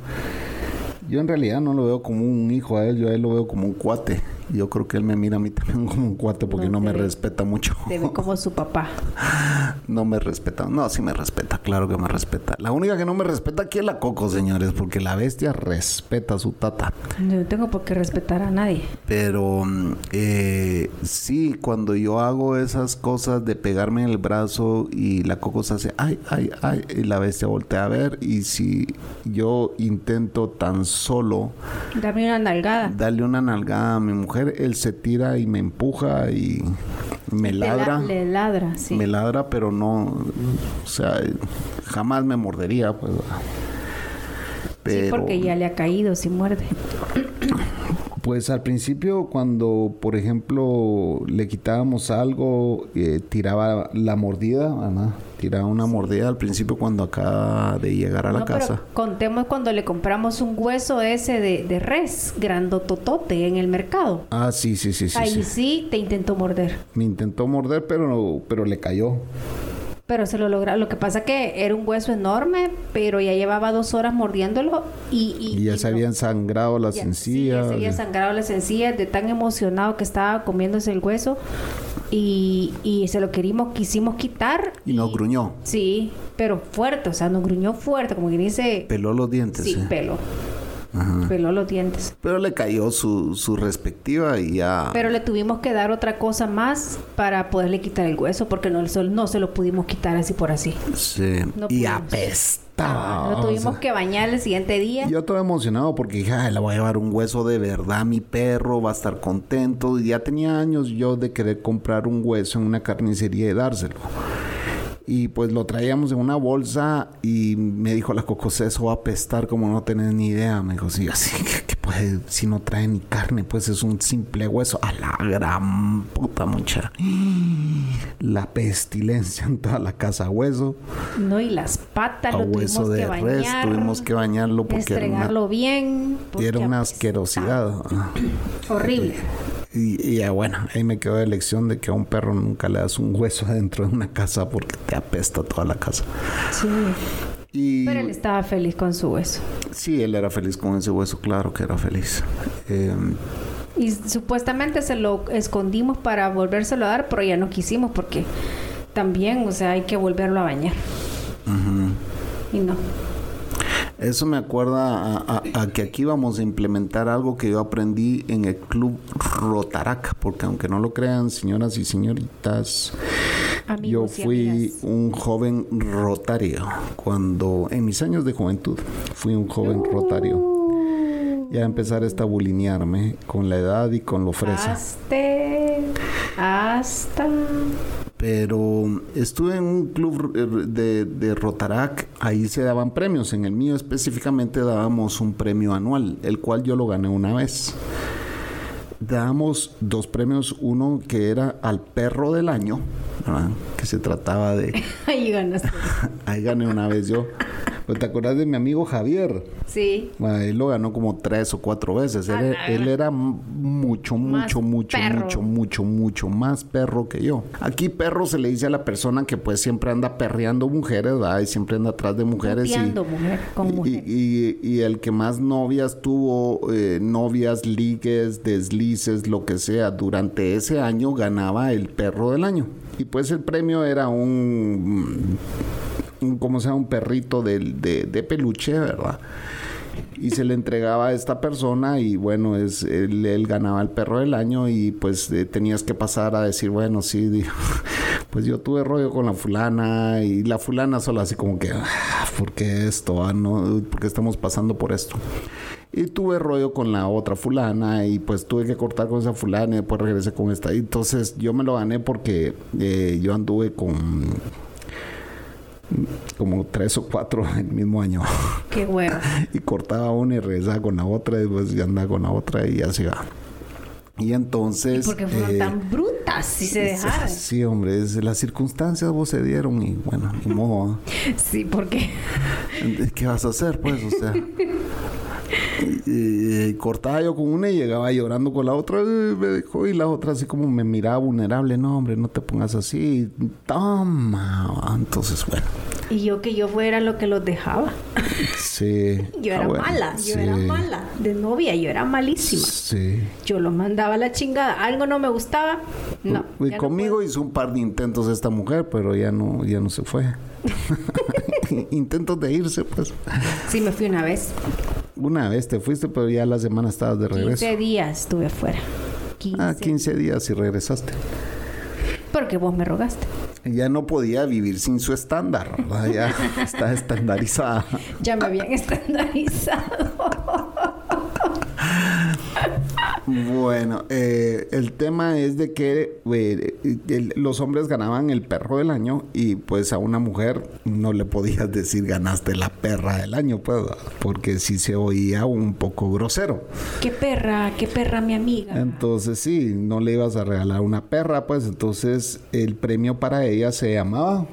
Speaker 1: Yo en realidad no lo veo como un hijo a él, yo a él lo veo como un cuate. Yo creo que él me mira a mí también como un cuate porque
Speaker 2: No
Speaker 1: no, me
Speaker 2: ve.
Speaker 1: respeta mucho.
Speaker 2: Te ve como su papá.
Speaker 1: No me respeta. No, sí me respeta, claro que me respeta. La única que no me respeta aquí es la Coco, señores, porque la bestia respeta a su tata.
Speaker 2: No tengo por qué respetar a nadie.
Speaker 1: Pero mm, eh, sí, cuando yo hago esas cosas de pegarme en el brazo y la Coco se hace, ay, ay, ay, y la bestia voltea a ver. Y si yo intento tan solo
Speaker 2: Dame una nalgada.
Speaker 1: darle una nalgada a mi mujer, él se tira y me empuja y me
Speaker 2: la-
Speaker 1: ladra.
Speaker 2: le ladra, sí.
Speaker 1: Me ladra, pero no, o sea, jamás me mordería, pues. Pero,
Speaker 2: Sí, porque ya le ha caído si muerde.
Speaker 1: pues al principio cuando, por ejemplo, le quitábamos algo, eh, tiraba la mordida, ¿verdad? Tiraba una mordida al principio cuando acaba de llegar a la
Speaker 2: No,
Speaker 1: casa.
Speaker 2: pero contemos cuando le compramos un hueso ese de, de res, grandototote en el mercado.
Speaker 1: Ah, sí, sí, sí, sí,
Speaker 2: Ahí
Speaker 1: sí.
Speaker 2: sí. te intentó morder.
Speaker 1: Me intentó morder, pero, no- pero le cayó.
Speaker 2: Pero se lo logra. Lo que pasa que era un hueso enorme, pero ya llevaba dos horas mordiéndolo y...
Speaker 1: Y, ya
Speaker 2: y
Speaker 1: se
Speaker 2: no-
Speaker 1: habían sangrado las
Speaker 2: ya- sí,
Speaker 1: encías.
Speaker 2: ya se había sangrado las encías de tan emocionado que estaba comiéndose el hueso y, y se lo querimos, quisimos quitar.
Speaker 1: y nos gruñó.
Speaker 2: Sí, pero fuerte, o sea, nos gruñó fuerte, como quien dice...
Speaker 1: Peló los dientes.
Speaker 2: sí,
Speaker 1: eh.
Speaker 2: pelo.
Speaker 1: Ajá.
Speaker 2: Peló los dientes.
Speaker 1: Pero le cayó su, su respectiva y ya.
Speaker 2: Pero le tuvimos que dar otra cosa más para poderle quitar el hueso, porque no, no se lo pudimos quitar así por así.
Speaker 1: Sí.
Speaker 2: No
Speaker 1: y apestaba.
Speaker 2: lo
Speaker 1: o
Speaker 2: tuvimos
Speaker 1: sea.
Speaker 2: que bañar el siguiente día.
Speaker 1: Yo todo emocionado porque dije, "Ay, le voy a llevar un hueso de verdad a mi perro, va a estar contento. Y ya tenía años yo de querer comprar un hueso en una carnicería y dárselo. Y pues lo traíamos en una bolsa y me dijo la cocos, eso va a apestar como no tenés ni idea. Me dijo, sí, así que, que puede, si no trae ni carne, pues es un simple hueso. A la gran puta mucha. La pestilencia en toda la casa, hueso.
Speaker 2: No, y las patas
Speaker 1: A
Speaker 2: lo
Speaker 1: hueso
Speaker 2: tuvimos que
Speaker 1: de res,
Speaker 2: bañar.
Speaker 1: tuvimos que bañarlo porque era una-
Speaker 2: estregarlo bien. porque
Speaker 1: era una asquerosidad.
Speaker 2: Horrible.
Speaker 1: Y, y bueno, ahí me quedó de lección de que a un perro nunca le das un hueso adentro de una casa porque te apesta toda la casa.
Speaker 2: Sí.
Speaker 1: Y
Speaker 2: Pero él estaba feliz con su hueso.
Speaker 1: sí, él era feliz con ese hueso, claro que era feliz. Eh,
Speaker 2: Y supuestamente se lo escondimos para volvérselo a dar, pero ya no quisimos porque también, o sea, hay que volverlo a bañar. Y no.
Speaker 1: Eso me acuerda a, a- a que aquí vamos a implementar algo que yo aprendí en el club Rotarac, porque aunque no lo crean, señoras y señoritas, yo
Speaker 2: Amigos
Speaker 1: fui un joven rotario cuando en mis años de juventud fui un joven rotario. Ya empezar esta bulinearme con la edad y con lo fresa.
Speaker 2: Hasta
Speaker 1: pero estuve en un club de, de Rotarac, ahí se daban premios, en el mío específicamente dábamos un premio anual, el cual yo lo gané una vez. Dábamos dos premios, uno que era al perro del año, que se trataba de...
Speaker 2: ahí ganaste.
Speaker 1: ahí gané una vez yo. Pues, ¿Te acuerdas de mi amigo Javier?
Speaker 2: Sí.
Speaker 1: Él lo ganó como tres o cuatro veces. Él, él era mucho, mucho, mucho, mucho, mucho, mucho más perro que yo. Aquí perro se le dice a la persona que pues siempre anda perreando mujeres, ¿verdad? Y siempre anda atrás de mujeres. Y,
Speaker 2: mujer, con mujer.
Speaker 1: Y, y, el que más novias tuvo, eh, novias, ligues, deslices, lo que sea, durante ese año ganaba el perro del año. Y pues el premio era un como sea, un perrito de, de, peluche, ¿verdad? y se le entregaba a esta persona y bueno, es él, ganaba el perro del año y pues eh, tenías que pasar a decir, bueno, sí, pues yo tuve rollo con la fulana y la fulana solo así como que, ah, ¿por qué esto? Ah, no, ¿Por qué estamos pasando por esto? Y tuve rollo con la otra fulana y pues tuve que cortar con esa fulana y después regresé con esta. Entonces yo me lo gané porque eh, yo anduve con como tres o cuatro el mismo año.
Speaker 2: Qué bueno.
Speaker 1: y cortaba una y regresaba con la otra y después ya andaba con la otra y así va. Y entonces...
Speaker 2: ¿Y porque fueron eh, tan brutas si se dejaron?
Speaker 1: Sí, hombre, las circunstancias vos se dieron y bueno, ni modo.
Speaker 2: sí, porque...
Speaker 1: ¿Qué vas a hacer, pues? O sea... y, cortaba yo con una y llegaba llorando con la otra, me dejó y la otra así como me miraba vulnerable, no hombre, no te pongas así, toma, entonces bueno.
Speaker 2: Y yo que yo fuera lo que los dejaba.
Speaker 1: Sí.
Speaker 2: yo era ah, mala, yo era mala. De novia, yo era malísima.
Speaker 1: Sí.
Speaker 2: Yo los mandaba a la chingada. Algo no me gustaba. No.
Speaker 1: Y conmigo hizo un par de intentos esta mujer, pero ya no, ya no se fue. Intentos de irse, pues.
Speaker 2: Sí, me fui una vez.
Speaker 1: Una vez te fuiste, pero ya la semana estabas de regreso.
Speaker 2: 15 días estuve fuera.
Speaker 1: 15. Ah, 15 días y regresaste.
Speaker 2: Porque vos me rogaste.
Speaker 1: Ya no podía vivir sin su estándar, Ya está estandarizada.
Speaker 2: Ya me habían estandarizado.
Speaker 1: Bueno, eh, el tema es de que eh, los hombres ganaban el perro del año y pues a una mujer no le podías decir ganaste la perra del año, pues, porque sí se oía un poco grosero.
Speaker 2: ¿Qué perra? ¿Qué perra mi amiga?
Speaker 1: Entonces sí, no le ibas a regalar una perra, pues entonces el premio para ella se llamaba...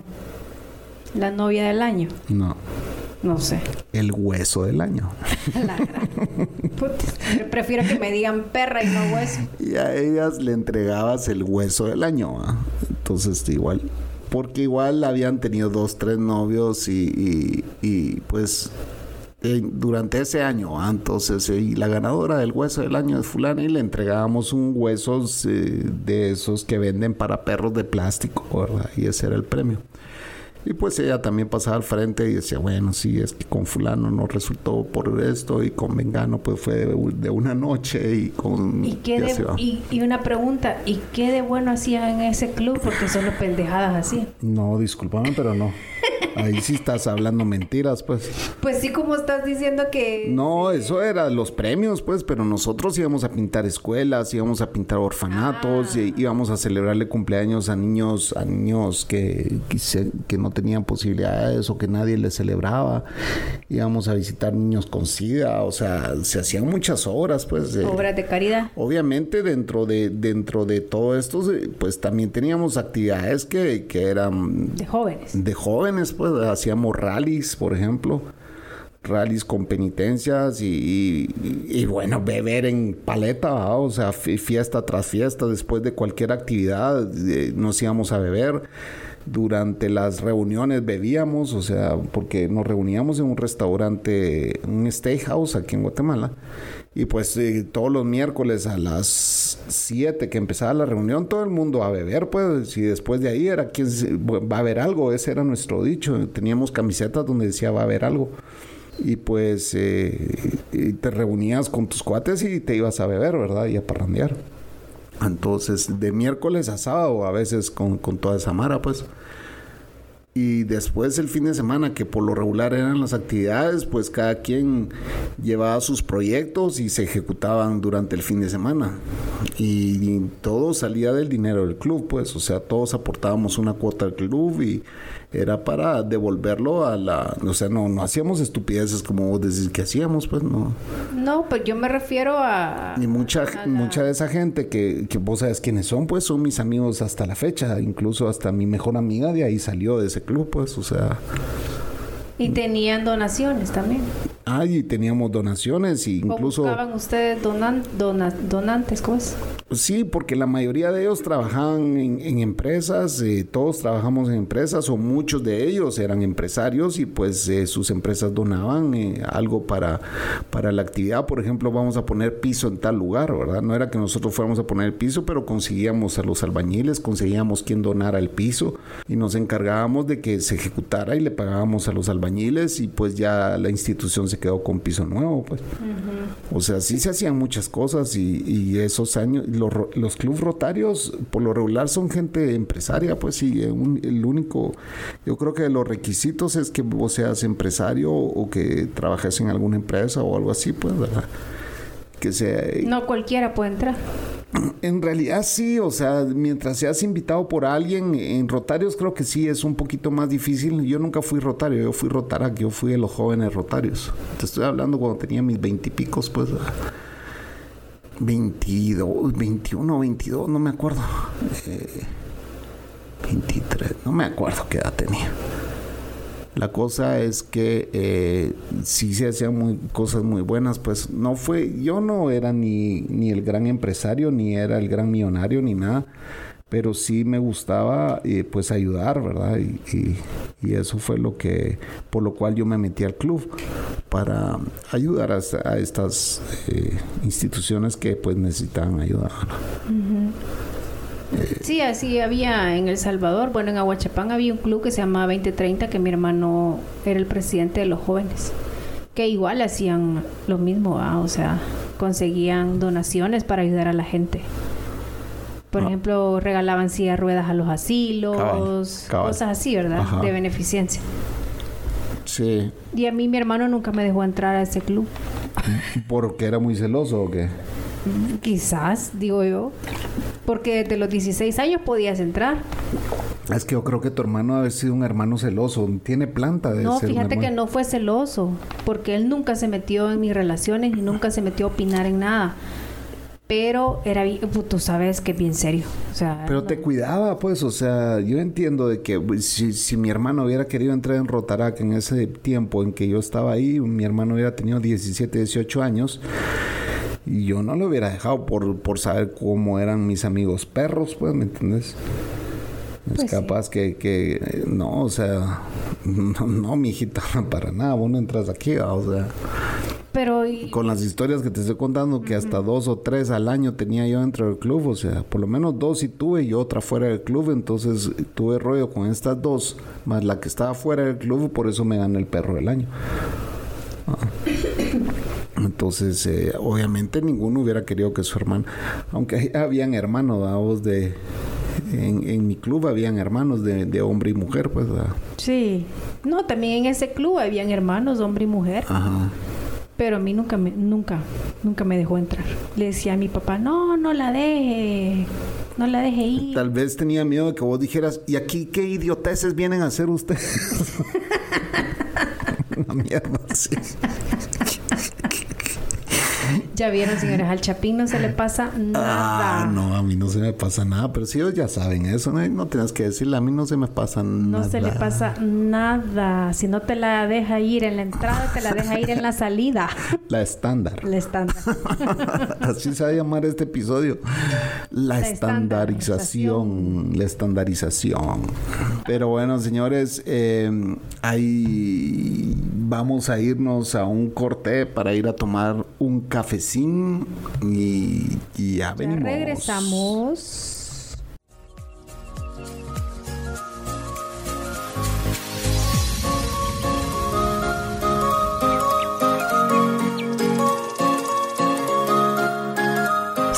Speaker 2: La novia del año.
Speaker 1: No.
Speaker 2: No sé.
Speaker 1: El hueso del año. La
Speaker 2: prefiero que me digan perra y no hueso.
Speaker 1: Y a ellas le entregabas el hueso del año. Entonces, igual. Porque igual habían tenido dos, tres novios y, y, pues durante ese año, entonces y la ganadora del hueso del año es fulana y le entregábamos un hueso eh, de esos que venden para perros de plástico, ¿verdad? Y ese era el premio. Y pues ella también pasaba al frente y decía, bueno, sí, es que con fulano no resultó por esto y con Vengano pues fue de, una noche y con...
Speaker 2: ¿Y, qué y, una pregunta, ¿y qué de bueno hacían en ese club? Porque solo pendejadas así.
Speaker 1: No, discúlpame, pero no. Ahí sí estás hablando mentiras, pues.
Speaker 2: Pues sí, como estás diciendo que...
Speaker 1: No, eso era los premios, pues, pero nosotros íbamos a pintar escuelas, íbamos a pintar orfanatos, ah. y íbamos a celebrarle cumpleaños a niños, a niños que, que, que no tenían posibilidades o que nadie les celebraba. Íbamos a visitar niños con SIDA, o sea, se hacían muchas obras, pues.
Speaker 2: obras de caridad.
Speaker 1: Obviamente dentro de, dentro de todo esto, pues también teníamos actividades que, que eran...
Speaker 2: De jóvenes.
Speaker 1: De jóvenes, pues hacíamos rallies, por ejemplo, rallies con penitencias y, bueno, beber en paleta, o sea, fiesta tras fiesta, después de cualquier actividad eh, nos íbamos a beber. Durante las reuniones bebíamos, o sea, porque nos reuníamos en un restaurante, un steakhouse aquí en Guatemala. Y pues eh, todos los miércoles a las 7 que empezaba la reunión, todo el mundo a beber, pues, y después de ahí era quien va a haber algo, ese era nuestro dicho. Teníamos camisetas donde decía va a haber algo. Y pues eh, te reunías con tus cuates y te ibas a beber, ¿verdad? Y a parrandear. Entonces, de miércoles a sábado, a veces con, con toda esa mara, pues. Y después el fin de semana, que por lo regular eran las actividades, pues cada quien llevaba sus proyectos y se ejecutaban durante el fin de semana. Y, todo salía del dinero del club, pues, o sea, todos aportábamos una cuota al club y era para devolverlo a la, o sea, no, no hacíamos estupideces como vos decís que hacíamos, pues no.
Speaker 2: No, pues yo me refiero a...
Speaker 1: Y mucha, mucha de esa gente que, que vos sabes quiénes son, pues son mis amigos hasta la fecha, incluso hasta mi mejor amiga de ahí salió de ese club, pues, o sea...
Speaker 2: Y tenían donaciones también.
Speaker 1: Ah, y teníamos donaciones y incluso...
Speaker 2: buscaban ustedes donan, donantes? ¿Cómo es?
Speaker 1: Sí, porque la mayoría de ellos trabajaban en, empresas, eh, todos trabajamos en empresas o muchos de ellos eran empresarios y pues eh, sus empresas donaban eh, algo para, para la actividad. Por ejemplo, vamos a poner piso en tal lugar, ¿verdad? No era que nosotros fuéramos a poner el piso, pero conseguíamos a los albañiles, conseguíamos quien donara el piso y nos encargábamos de que se ejecutara y le pagábamos a los albañiles y pues ya la institución se quedó con piso nuevo, pues. O sea, sí se hacían muchas cosas y, y esos años los, los clubes rotarios por lo regular son gente empresaria, pues sí, el único, yo creo que los requisitos es que vos seas empresario o que trabajes en alguna empresa o algo así, pues, ¿verdad? Que.
Speaker 2: No cualquiera puede entrar.
Speaker 1: En realidad sí, o sea, mientras seas invitado por alguien, en Rotarios creo que sí es un poquito más difícil. Yo nunca fui Rotario, yo fui Rotarac, yo fui de los jóvenes Rotarios. Te estoy hablando cuando tenía mis veintipicos, pues. 22, 21, 22, no me acuerdo. 23, eh, no me acuerdo qué edad tenía. La cosa es que eh, sí se hacían muy, cosas muy buenas, pues no fue, yo no era ni, ni el gran empresario, ni era el gran millonario, ni nada, pero sí me gustaba eh, pues ayudar, ¿verdad? Y, eso fue lo que, por lo cual yo me metí al club, para ayudar a, estas eh, instituciones que pues necesitaban ayuda.
Speaker 2: Sí, así había en El Salvador, bueno, en Aguachapán había un club que se llamaba 2030, que mi hermano era el presidente de los jóvenes, que igual hacían lo mismo, o sea, conseguían donaciones para ayudar a la gente. Por ah. ejemplo, regalaban sillas ruedas a los asilos, cosas así, ¿verdad? De beneficencia.
Speaker 1: Sí.
Speaker 2: Y a mí mi hermano nunca me dejó entrar a ese club.
Speaker 1: ¿Porque era muy celoso o qué?
Speaker 2: Quizás, digo yo. Porque desde los 16 años podías entrar.
Speaker 1: Es que yo creo que tu hermano ha sido un hermano celoso. Tiene planta de
Speaker 2: No, fíjate que no fue celoso. Porque él nunca se metió en mis relaciones y nunca se metió a opinar en nada pero era pues, tú sabes que bien serio. O sea,
Speaker 1: pero te cuidaba, pues, o sea, yo entiendo de que pues, si, mi hermano hubiera querido entrar en Rotarac en ese tiempo en que yo estaba ahí, mi hermano hubiera tenido 17, 18 años. Y yo no lo hubiera dejado por, por saber cómo eran mis amigos perros, pues, ¿me entiendes? Es pues capaz que, que, no, o sea, no, no, mi hijita, para nada, vos no entras aquí, o sea.
Speaker 2: Pero
Speaker 1: con las historias que te estoy contando, que hasta dos o tres al año tenía yo dentro del club, o sea, por lo menos dos sí tuve y otra fuera del club, entonces tuve rollo con estas dos, más la que estaba fuera del club, por eso me gané el perro del año. Ah. Entonces, eh, obviamente ninguno hubiera querido que su hermano, aunque habían hermanos, de, en, mi club habían hermanos de, hombre y mujer, pues.
Speaker 2: Sí, no, también en ese club habían hermanos, hombre y mujer.
Speaker 1: Ajá
Speaker 2: pero a mí nunca me, nunca, nunca me dejó entrar. Le decía a mi papá, no, no la deje, no la deje ir.
Speaker 1: Tal vez tenía miedo de que vos dijeras, ¿y aquí qué idioteces vienen a hacer ustedes? Una mierda, sí.
Speaker 2: Ya vieron, señores, al Chapín no se le pasa nada.
Speaker 1: Ah, no, a mí no se me pasa nada, pero si ellos ya saben eso, no, no tienes que decirle, a mí no se me pasa nada.
Speaker 2: No se le pasa nada. Si no te la deja ir en la entrada, te la deja ir en la salida.
Speaker 1: La estándar.
Speaker 2: La estándar.
Speaker 1: Así se va a llamar este episodio. La, estandarización. La estandarización. Pero bueno, señores, eh, ahí vamos a irnos a un corte para ir a tomar un cafecín y, ya venimos.
Speaker 2: regresamos.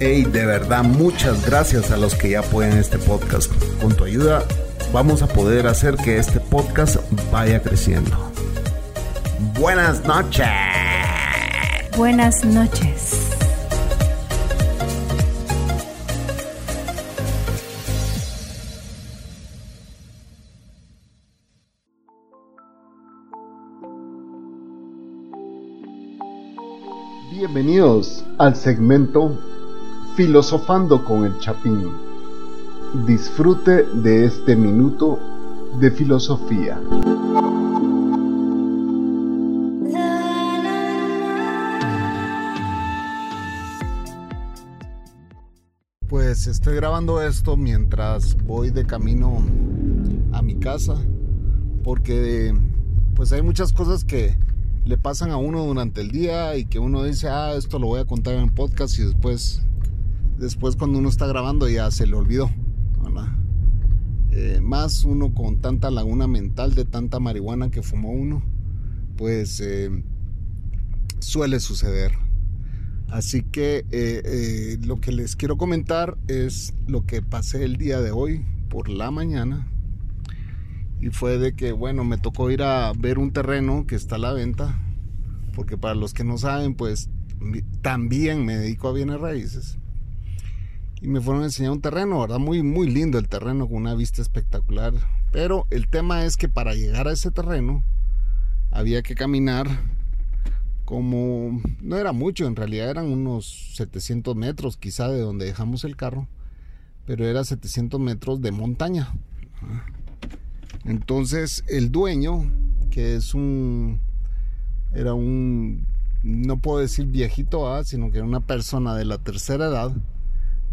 Speaker 1: Hey, de verdad, muchas gracias a los que ya apoyan este podcast. Con tu ayuda vamos a poder hacer que este podcast vaya creciendo. Buenas noches.
Speaker 2: Buenas noches.
Speaker 1: Bienvenidos al segmento Filosofando con el Chapín. Disfrute de este minuto de filosofía. Pues estoy grabando esto mientras voy de camino a mi casa porque pues hay muchas cosas que le pasan a uno durante el día y que uno dice, ah, esto lo voy a contar en podcast y después, después cuando uno está grabando ya se le olvidó, eh, más uno con tanta laguna mental de tanta marihuana que fumó uno, pues eh, suele suceder. Así que eh, lo que les quiero comentar es lo que pasé el día de hoy por la mañana y fue de que, bueno, me tocó ir a ver un terreno que está a la venta, porque para los que no saben, pues también me dedico a bienes raíces. Y me fueron a enseñar un terreno, ¿verdad? Muy, muy lindo el terreno, con una vista espectacular. Pero el tema es que para llegar a ese terreno había que caminar como, no era mucho, en realidad eran unos 700 metros quizá de donde dejamos el carro, pero era 700 metros de montaña. Entonces el dueño, que es un, era un, no puedo decir viejito, ¿ah? sino que era una persona de la tercera edad,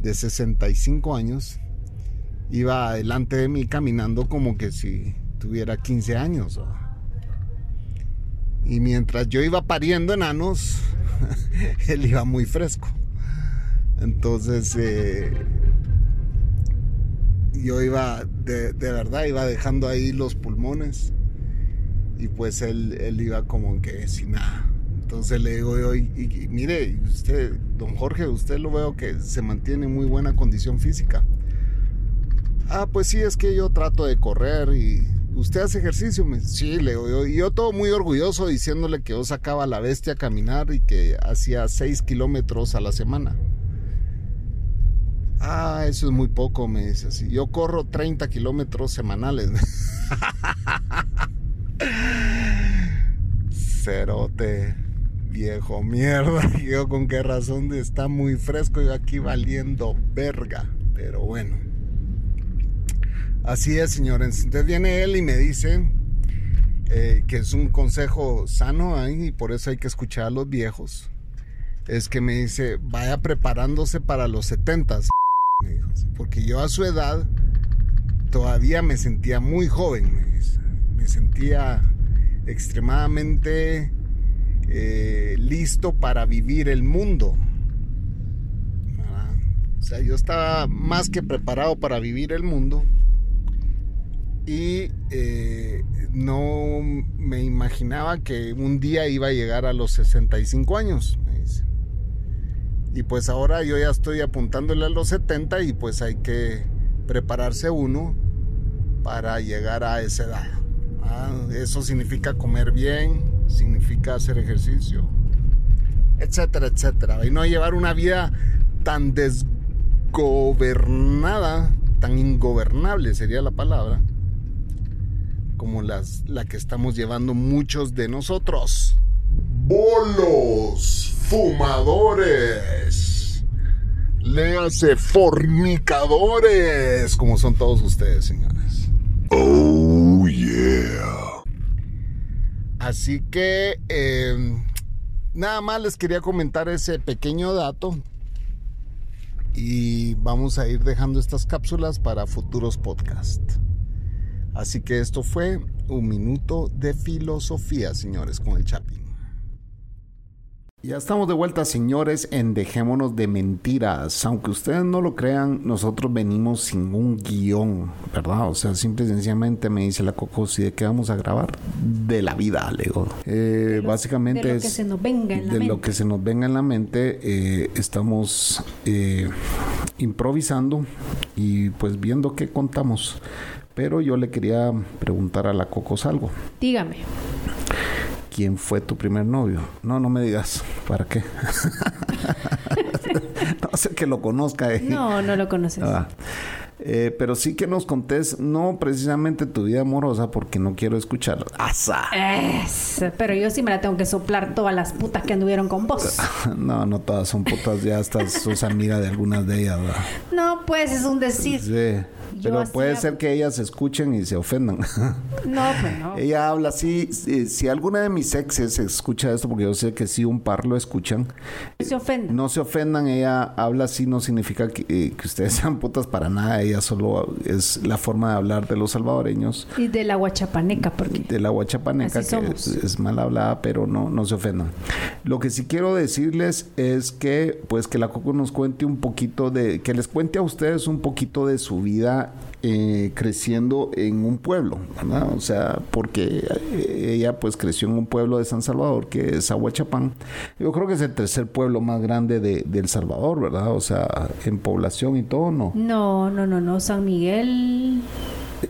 Speaker 1: de 65 años, iba adelante de mí caminando como que si tuviera 15 años. Y mientras yo iba pariendo enanos, él iba muy fresco. Entonces, eh, yo iba, de, verdad, iba dejando ahí los pulmones y pues él, él iba como que sin nada. Entonces le digo yo, y, mire, usted, don Jorge, usted lo veo que se mantiene en muy buena condición física. Ah, pues sí, es que yo trato de correr y usted hace ejercicio. Me, sí, le digo yo, y yo todo muy orgulloso diciéndole que yo sacaba a la bestia a caminar y que hacía 6 kilómetros a la semana. Ah, eso es muy poco, me dice así. Yo corro 30 kilómetros semanales. Cerote, viejo mierda. yo con qué razón está muy fresco yo aquí valiendo verga. Pero bueno. Así es, señores. Entonces viene él y me dice eh, que es un consejo sano y por eso hay que escuchar a los viejos. Es que me dice, vaya preparándose para los setentas porque yo a su edad todavía me sentía muy joven, me, sentía extremadamente eh, listo para vivir el mundo. O sea, yo estaba más que preparado para vivir el mundo y eh, no me imaginaba que un día iba a llegar a los 65 años. Y pues ahora yo ya estoy apuntándole a los 70 y pues hay que prepararse uno para llegar a esa edad. Ah, eso significa comer bien, significa hacer ejercicio, etcétera, etcétera. Y no llevar una vida tan desgobernada, tan ingobernable sería la palabra, como las, la que estamos llevando muchos de nosotros. Bolos fumadores. Léase fornicadores, como son todos ustedes, señores. Oh, yeah. Así que, em, nada más les quería comentar ese pequeño dato. Y vamos a ir dejando estas cápsulas para futuros podcasts. Así que esto fue un minuto de filosofía, señores, con el Chapin. Ya estamos de vuelta, señores, en Dejémonos de Mentiras. Aunque ustedes no lo crean, nosotros venimos sin un guion, ¿verdad? O sea, simple y sencillamente me dice la Coco, si de qué vamos a grabar? De la vida, le digo. Eh, básicamente
Speaker 2: de lo
Speaker 1: es...
Speaker 2: que se nos venga en la
Speaker 1: de
Speaker 2: mente.
Speaker 1: lo que se nos venga en la mente, eh, estamos eh, improvisando y pues viendo qué contamos. Pero yo le quería preguntar a la Cocos algo.
Speaker 2: Dígame.
Speaker 1: ¿Quién fue tu primer novio? No, no me digas. ¿Para qué? no sé que lo conozca. eh.
Speaker 2: No, no lo conoces.
Speaker 1: Ah. Eh, pero sí que nos contés, no precisamente tu vida amorosa, porque no quiero escuchar. ¡Asa!
Speaker 2: Es, pero yo sí me la tengo que soplar todas las putas que anduvieron con vos.
Speaker 1: No, no todas son putas, ya estás sos amiga de algunas de ellas, ¿verdad?
Speaker 2: No, pues es un decir.
Speaker 1: Sí. Pero
Speaker 2: hacía-
Speaker 1: puede ser que ellas escuchen y se ofendan.
Speaker 2: No, pues no.
Speaker 1: Ella habla así. Si, si alguna de mis exes escucha esto, porque yo sé que sí, un par lo escuchan,
Speaker 2: Se ofende.
Speaker 1: no se ofendan. Ella habla así, no significa que, eh, que ustedes sean putas para nada. Ella solo es la forma de hablar de los salvadoreños.
Speaker 2: Y de la guachapaneca, porque.
Speaker 1: de la guachapaneca
Speaker 2: Así
Speaker 1: que es, es mal hablada pero no no se ofendan lo que sí quiero decirles es que pues que la Coco nos cuente un poquito de que les cuente a ustedes un poquito de su vida eh, creciendo en un pueblo ¿verdad? o sea porque eh, ella pues creció en un pueblo de San Salvador que es Aguachapán yo creo que es el tercer pueblo más grande de, de El Salvador verdad o sea en población y todo no
Speaker 2: No, no, no, no. San Miguel.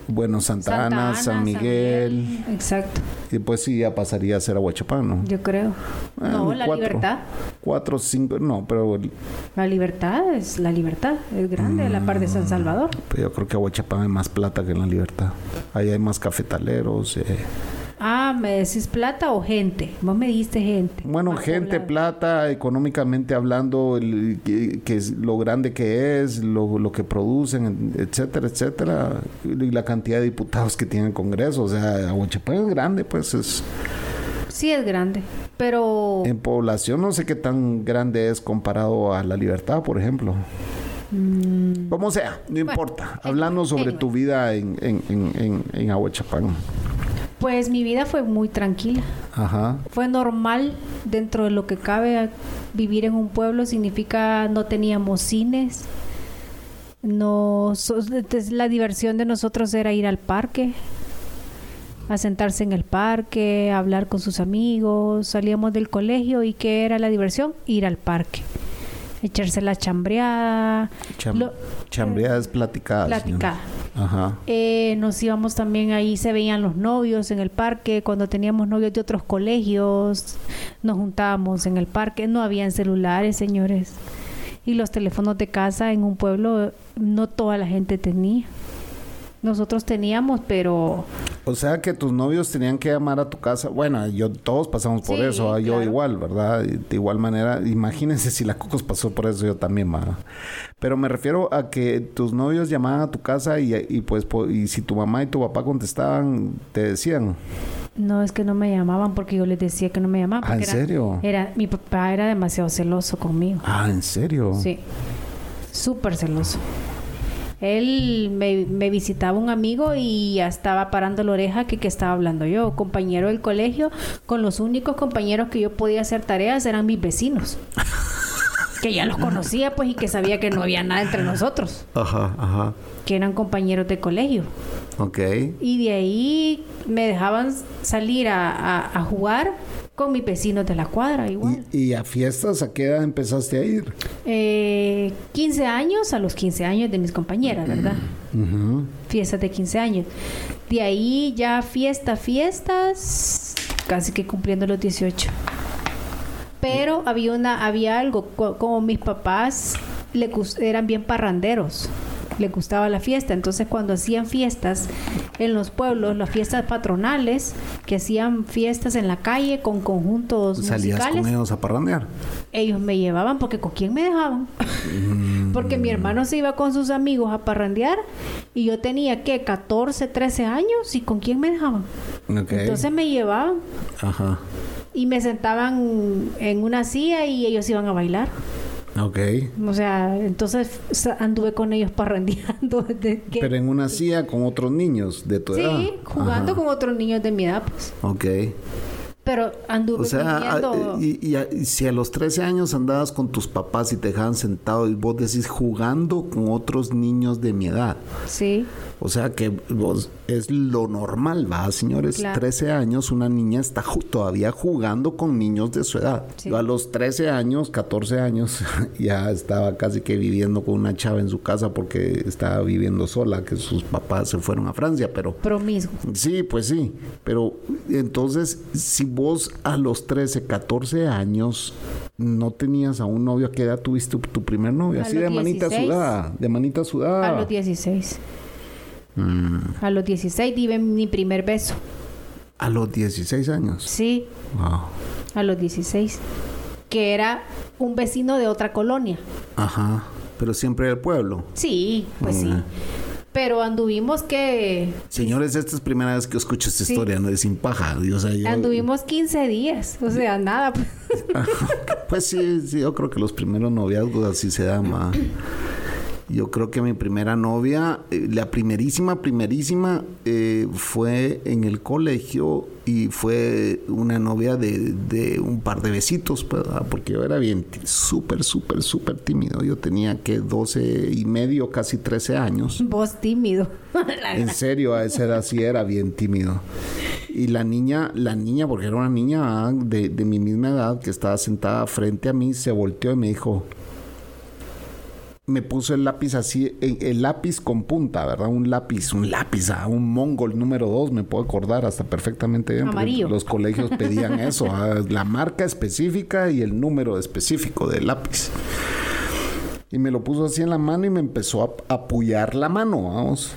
Speaker 1: Bueno Santa,
Speaker 2: Santa
Speaker 1: Ana,
Speaker 2: Ana,
Speaker 1: San Miguel
Speaker 2: Exacto,
Speaker 1: y pues sí ya pasaría a ser Aguachapán ¿no?
Speaker 2: yo creo.
Speaker 1: Ah,
Speaker 2: no, la
Speaker 1: cuatro.
Speaker 2: libertad.
Speaker 1: Cuatro, cinco, no, pero el-
Speaker 2: La libertad es la libertad. Es grande, a la par de San Salvador.
Speaker 1: pues yo creo que Aguachapán hay más plata que en La Libertad. Ahí hay más cafetaleros. eh.
Speaker 2: Ah, ¿me decís plata o gente? Vos me diste gente.
Speaker 1: Bueno, gente, plata, económicamente hablando, el- que, que es lo grande que es, lo, lo que producen, etcétera, etcétera. Y la cantidad de diputados que tiene el Congreso. O sea, Aguachapán es grande, pues es...
Speaker 2: Sí, es grande. Pero.
Speaker 1: En población no sé qué tan grande es comparado a La Libertad, por ejemplo. Como sea, no importa. Hablando sobre
Speaker 2: anyway.
Speaker 1: tu vida en, en, en, en, en Ahuachapán.
Speaker 2: Pues mi vida fue muy tranquila.
Speaker 1: Ajá.
Speaker 2: Fue normal dentro de lo que cabe vivir en un pueblo. Significa no teníamos cines. No, so- la diversión de nosotros era ir al parque, a sentarse en el parque, a hablar con sus amigos. Salíamos del colegio y ¿qué era la diversión? Ir al parque, echarse la chambreada,
Speaker 1: Cham-
Speaker 2: Lo-
Speaker 1: chambreadas platicadas.
Speaker 2: platicar.
Speaker 1: señor. Ajá.
Speaker 2: Eh, nos íbamos también ahí, se veían los novios en el parque, cuando teníamos novios de otros colegios, nos juntábamos en el parque, no habían celulares, señores. Y los teléfonos de casa en un pueblo no toda la gente tenía. Nosotros teníamos, pero
Speaker 1: O sea que tus novios tenían que llamar a tu casa. Bueno, yo todos pasamos por
Speaker 2: Sí,
Speaker 1: eso. ah, Yo
Speaker 2: claro.
Speaker 1: igual, ¿verdad? De igual manera, imagínense si la Cocos pasó por eso, yo también, va. Pero me refiero a que tus novios llamaban a tu casa y, y pues po- y si tu mamá y tu papá contestaban, te decían,
Speaker 2: no es que no me llamaban porque yo les decía que no me llamaban.
Speaker 1: Ah, ¿en
Speaker 2: era-
Speaker 1: serio?
Speaker 2: Era, mi papá era demasiado celoso conmigo.
Speaker 1: ah, ¿en serio?
Speaker 2: Sí, súper celoso. Él me, me visitaba un amigo y ya estaba parando la oreja que, que estaba hablando yo, compañero del colegio, con los únicos compañeros que yo podía hacer tareas eran mis vecinos. que ya los conocía pues y que sabía que no había nada entre nosotros,
Speaker 1: Ajá, ajá.
Speaker 2: que eran compañeros de colegio.
Speaker 1: Ok.
Speaker 2: Y de ahí me dejaban salir a, a- a jugar con mis vecinos de la cuadra igual.
Speaker 1: ¿Y, y a fiestas a qué edad empezaste a ir?
Speaker 2: Eh, 15 años a los 15 años de mis compañeras, ¿verdad? Fiestas de 15 años. De ahí ya fiesta, fiestas, casi que cumpliendo los 18. Pero había una, había algo, co- como mis papás le eran bien parranderos, le gustaba la fiesta, entonces cuando hacían fiestas en los pueblos, las fiestas patronales, que hacían fiestas en la calle con conjuntos
Speaker 1: Salías
Speaker 2: musicales,
Speaker 1: con ellos a parrandear.
Speaker 2: ellos me llevaban porque con quién me dejaban. porque mi hermano se iba con sus amigos a parrandear y yo tenía que 14, 13 años y con quién me dejaban. Entonces me llevaban.
Speaker 1: Ajá.
Speaker 2: y me sentaban en una silla y ellos iban a bailar.
Speaker 1: Ok.
Speaker 2: O sea, entonces anduve con ellos parrandeando. desde que-
Speaker 1: Pero en una silla con otros niños de tu edad.
Speaker 2: sí, jugando
Speaker 1: Ajá.
Speaker 2: con otros niños de mi edad, pues.
Speaker 1: Ok.
Speaker 2: Pero anduve
Speaker 1: O sea, a- y, y a- y si a los 13 años andabas con tus papás y te dejaban sentado y vos decís jugando con otros niños de mi edad.
Speaker 2: Sí,
Speaker 1: O sea que vos, es lo normal, ¿va, señores?
Speaker 2: Claro.
Speaker 1: 13 años, una niña está ju- todavía jugando con niños de su edad.
Speaker 2: Sí.
Speaker 1: Yo a los 13 años, 14 años, ya estaba casi que viviendo con una chava en su casa porque estaba viviendo sola, que sus papás se fueron a Francia, pero...
Speaker 2: promiscuo.
Speaker 1: Sí, pues sí, pero entonces si vos a los 13, 14 años no tenías a un novio, ¿a qué edad tuviste tu, tu primer novio?
Speaker 2: A
Speaker 1: Así de manita
Speaker 2: 16.
Speaker 1: sudada, de manita sudada.
Speaker 2: A los 16.
Speaker 1: Mm.
Speaker 2: A los 16 di mi primer beso.
Speaker 1: A los 16 años.
Speaker 2: Sí,
Speaker 1: Wow.
Speaker 2: a los 16. Que era un vecino de otra colonia.
Speaker 1: Ajá. Pero siempre del pueblo.
Speaker 2: Sí, pues sí. Pero anduvimos que...
Speaker 1: Señores, esta es primera vez que escucho esta
Speaker 2: Sí.
Speaker 1: historia, no es sin paja. O sea, yo-
Speaker 2: Anduvimos 15 días. O sea, nada. pues.
Speaker 1: Pues sí, sí, yo creo que los primeros noviazgos así se dan, ma. Yo creo que mi primera novia, eh, la primerísima, primerísima, eh, fue en el colegio y fue una novia de, de un par de besitos, pues, ¿verdad? porque yo era bien súper, súper, súper tímido. Yo tenía que 12 y medio, casi 13 años.
Speaker 2: Vos tímido.
Speaker 1: En serio, a esa edad sí era bien tímido. Y la niña, la niña, porque era una niña de, de mi misma edad que estaba sentada frente a mí, se volteó y me dijo, me puso el lápiz así, el, el lápiz con punta, ¿verdad? Un lápiz, un lápiz, ah, un mongol número dos, me puedo acordar hasta perfectamente bien.
Speaker 2: Amarillo.
Speaker 1: Los colegios pedían eso, ah, la marca específica y el número específico del lápiz. Y me lo puso así en la mano y me empezó a a apoyar la mano, vamos.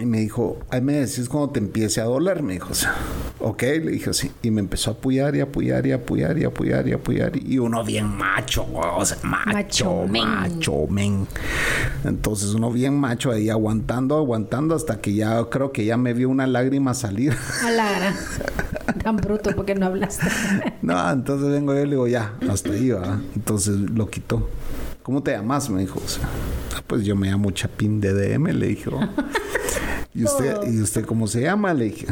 Speaker 1: Y me dijo, ahí me decís cuando te empiece a doler, me dijo, o sea, ok, le dije así. Y me empezó a apoyar y apoyar y apoyar y apoyar y apoyar. Y uno bien macho, o sea, macho,
Speaker 2: Macho
Speaker 1: macho,
Speaker 2: men.
Speaker 1: Entonces uno bien macho ahí aguantando, aguantando hasta que ya creo que ya me vio una lágrima salir.
Speaker 2: A la. Tan bruto porque no hablaste.
Speaker 1: no, entonces vengo yo y le digo, ya, hasta ahí va. Entonces lo quitó. ¿Cómo te llamas? Me dijo. O sea, "Ah, pues yo me llamo Chapín de DM, le dije. "Oh". ¿Y usted, ¿Y usted cómo se llama? Le dije.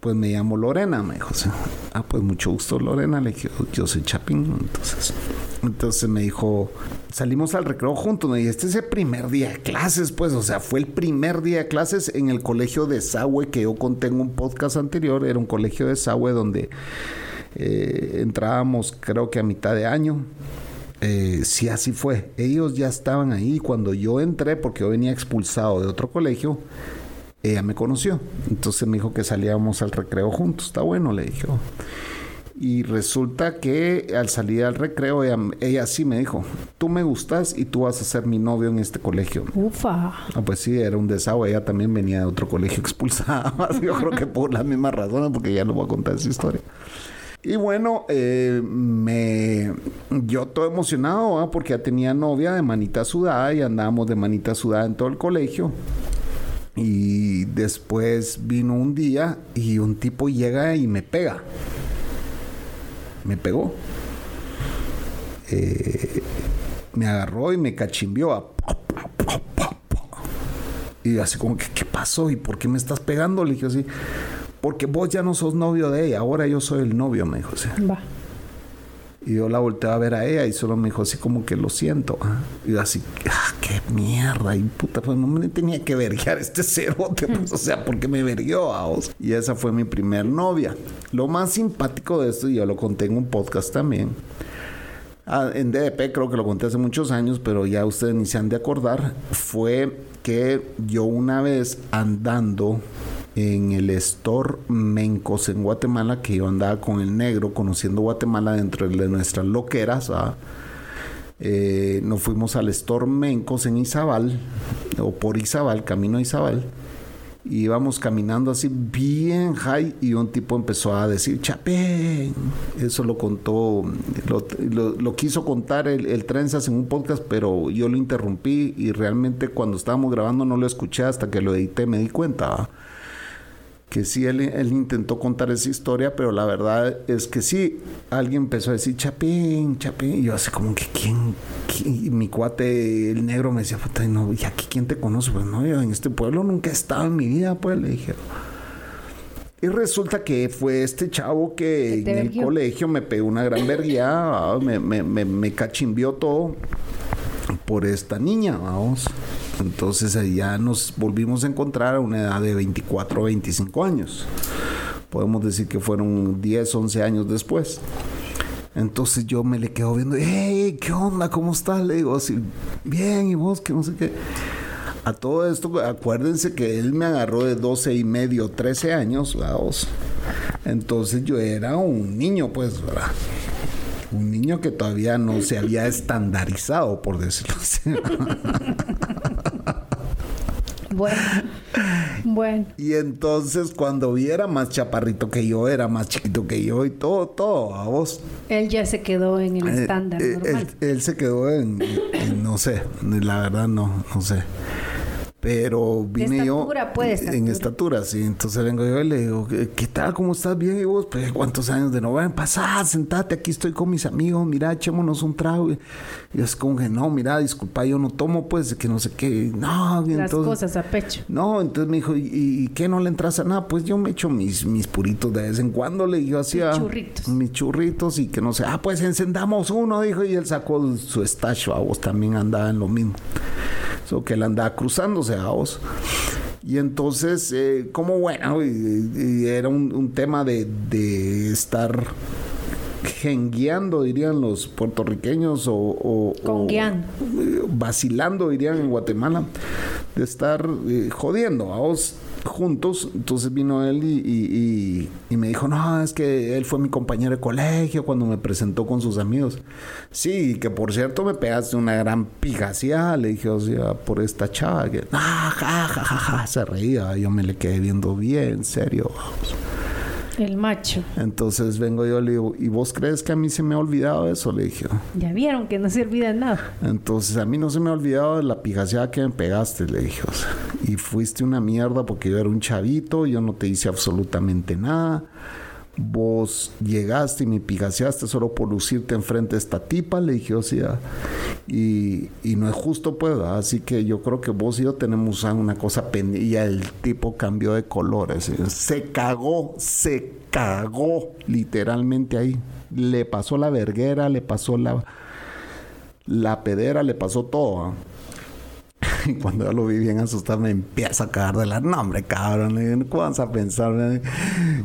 Speaker 1: Pues me llamo Lorena, me dijo. o sea, ah, pues mucho gusto, Lorena. Le dije, yo soy Chapín. Entonces, entonces me dijo, salimos al recreo juntos. Me dije, este es el primer día de clases, pues. O sea, fue el primer día de clases en el colegio de Sahue que yo conté en un podcast anterior. Era un colegio de Sahue donde eh, entrábamos, creo que a mitad de año. Eh, sí, así fue. Ellos ya estaban ahí. Cuando yo entré, porque yo venía expulsado de otro colegio, ella me conoció. Entonces me dijo que salíamos al recreo juntos. Está bueno, le dije. Y resulta que al salir al recreo, ella, ella sí me dijo, tú me gustas y tú vas a ser mi novio en este colegio.
Speaker 2: Ufa.
Speaker 1: Ah, pues sí, era un desagüe. Ella también venía de otro colegio expulsada. Yo creo que por las mismas razones, porque ya no voy a contar esa historia. Y bueno, eh, me, yo todo emocionado, porque ya tenía novia de manita sudada y andábamos de manita sudada en todo el colegio. Y después vino un día y un tipo llega y me pega. Me pegó. Eh, me agarró y me cachimbió a y así como que, ¿qué pasó? ¿Y por qué me estás pegando? Le dije así, porque vos ya no sos novio de ella, ahora yo soy el novio, me dijo. o sea.
Speaker 2: Va.
Speaker 1: Y yo la volteé a ver a ella y solo me dijo así como que lo siento. ah. Y yo así, ah, qué mierda. Y puta, pues no me tenía que verguear este cerote. Pues, o sea, ¿por qué me verguió a vos? Y esa fue mi primer novia. Lo más simpático de esto, y yo lo conté en un podcast también. Ah, en DDP creo que lo conté hace muchos años, pero ya ustedes ni se han de acordar. Fue que yo una vez andando en el store Mencos en Guatemala, que yo andaba con el negro conociendo Guatemala dentro de nuestras loqueras, ¿ah? Eh, nos fuimos al store Mencos en Izabal, o por Izabal, camino a Izabal. Y íbamos caminando así bien high y un tipo empezó a decir, Chapén. Eso lo contó, lo, lo- lo quiso contar el, el Trenzas en un podcast, pero yo lo interrumpí y realmente cuando estábamos grabando no lo escuché hasta que lo edité me di cuenta. ¿va? Que sí, él, él, intentó contar esa historia, pero la verdad es que sí, alguien empezó a decir Chapín, Chapín, y yo así como que, ¿quién? mi cuate, el negro, me decía, puta, no, ¿y aquí quién te conoce? Pues no, yo en este pueblo nunca he estado en mi vida, pues le dije. Y resulta que fue este chavo que en el colegio me pegó una gran verguía, me, me, me, me cachimbió todo por esta niña, vamos. Entonces ya nos volvimos a encontrar a una edad de 24 o 25 años. Podemos decir que fueron 10, 11 años después. Entonces yo me le quedo viendo, hey, ¿qué onda? ¿Cómo estás? Le digo así, bien, y vos, que no sé qué. A todo esto, acuérdense que él me agarró de 12 y medio, 13 años, vamos. Entonces yo era un niño, pues, ¿verdad? Un niño que todavía no se había estandarizado, por decirlo así.
Speaker 2: Bueno, bueno.
Speaker 1: Y entonces cuando vi era más chaparrito que yo, era más chiquito que yo y todo, todo, a vos.
Speaker 2: Él ya se quedó en el eh, estándar eh, normal.
Speaker 1: Él, se quedó en, no sé, la verdad no, no sé. Pero vine yo en estatura, sí. Entonces vengo yo y le digo, ¿qué tal? ¿Cómo estás? Bien, y vos, pues, ¿cuántos años de no ven? Pasá, sentate, aquí estoy con mis amigos, mira, echémonos un trago. Y es como que, no, mira, disculpa, yo no tomo, pues, que no sé qué. No,
Speaker 2: Las cosas a pecho.
Speaker 1: No, entonces me dijo, ¿y, qué no le entras a nada? Pues yo me echo mis, mis puritos de vez en cuando, le digo, hacía...
Speaker 2: Mis churritos.
Speaker 1: Mis churritos y que no sé, ah, pues encendamos uno, dijo, y él sacó su estacho, a vos también andaba en lo mismo. Que él andaba cruzándose a vos. Y entonces, eh, como bueno, era un, tema de estar gengueando, dirían los puertorriqueños, o, o, vacilando, dirían en Guatemala, de estar eh, jodiendo a vos juntos. Entonces vino él y, me dijo, no, es que él fue mi compañero de colegio cuando me presentó con sus amigos. Sí, que por cierto me pegaste una gran pijacia, le dije, o sea, por esta chava que, ah, ja, ja, ja, ja, se reía. Yo me le quedé viendo bien, serio.
Speaker 2: El macho.
Speaker 1: Entonces vengo yo le digo, ¿y vos crees que a mí se me ha olvidado eso? Le dije.
Speaker 2: Ya vieron que no se olvida nada.
Speaker 1: Entonces a mí no se me ha olvidado de la pijaseada que me pegaste, le dije. y fuiste una mierda porque yo era un chavito, yo no te hice absolutamente nada vos llegaste y me pigaseaste solo por lucirte enfrente de esta tipa, o sea, y, no es justo, pues, así que yo creo que vos y yo tenemos una cosa pendiente, y el tipo cambió de colores, se cagó, se cagó literalmente ahí, le pasó la verguera, le pasó la, la pedera, le pasó todo. Y cuando yo lo vi bien asustado, me empieza a cagar de la nombre, cabrón. Le digo, ¿cómo vas a pensar?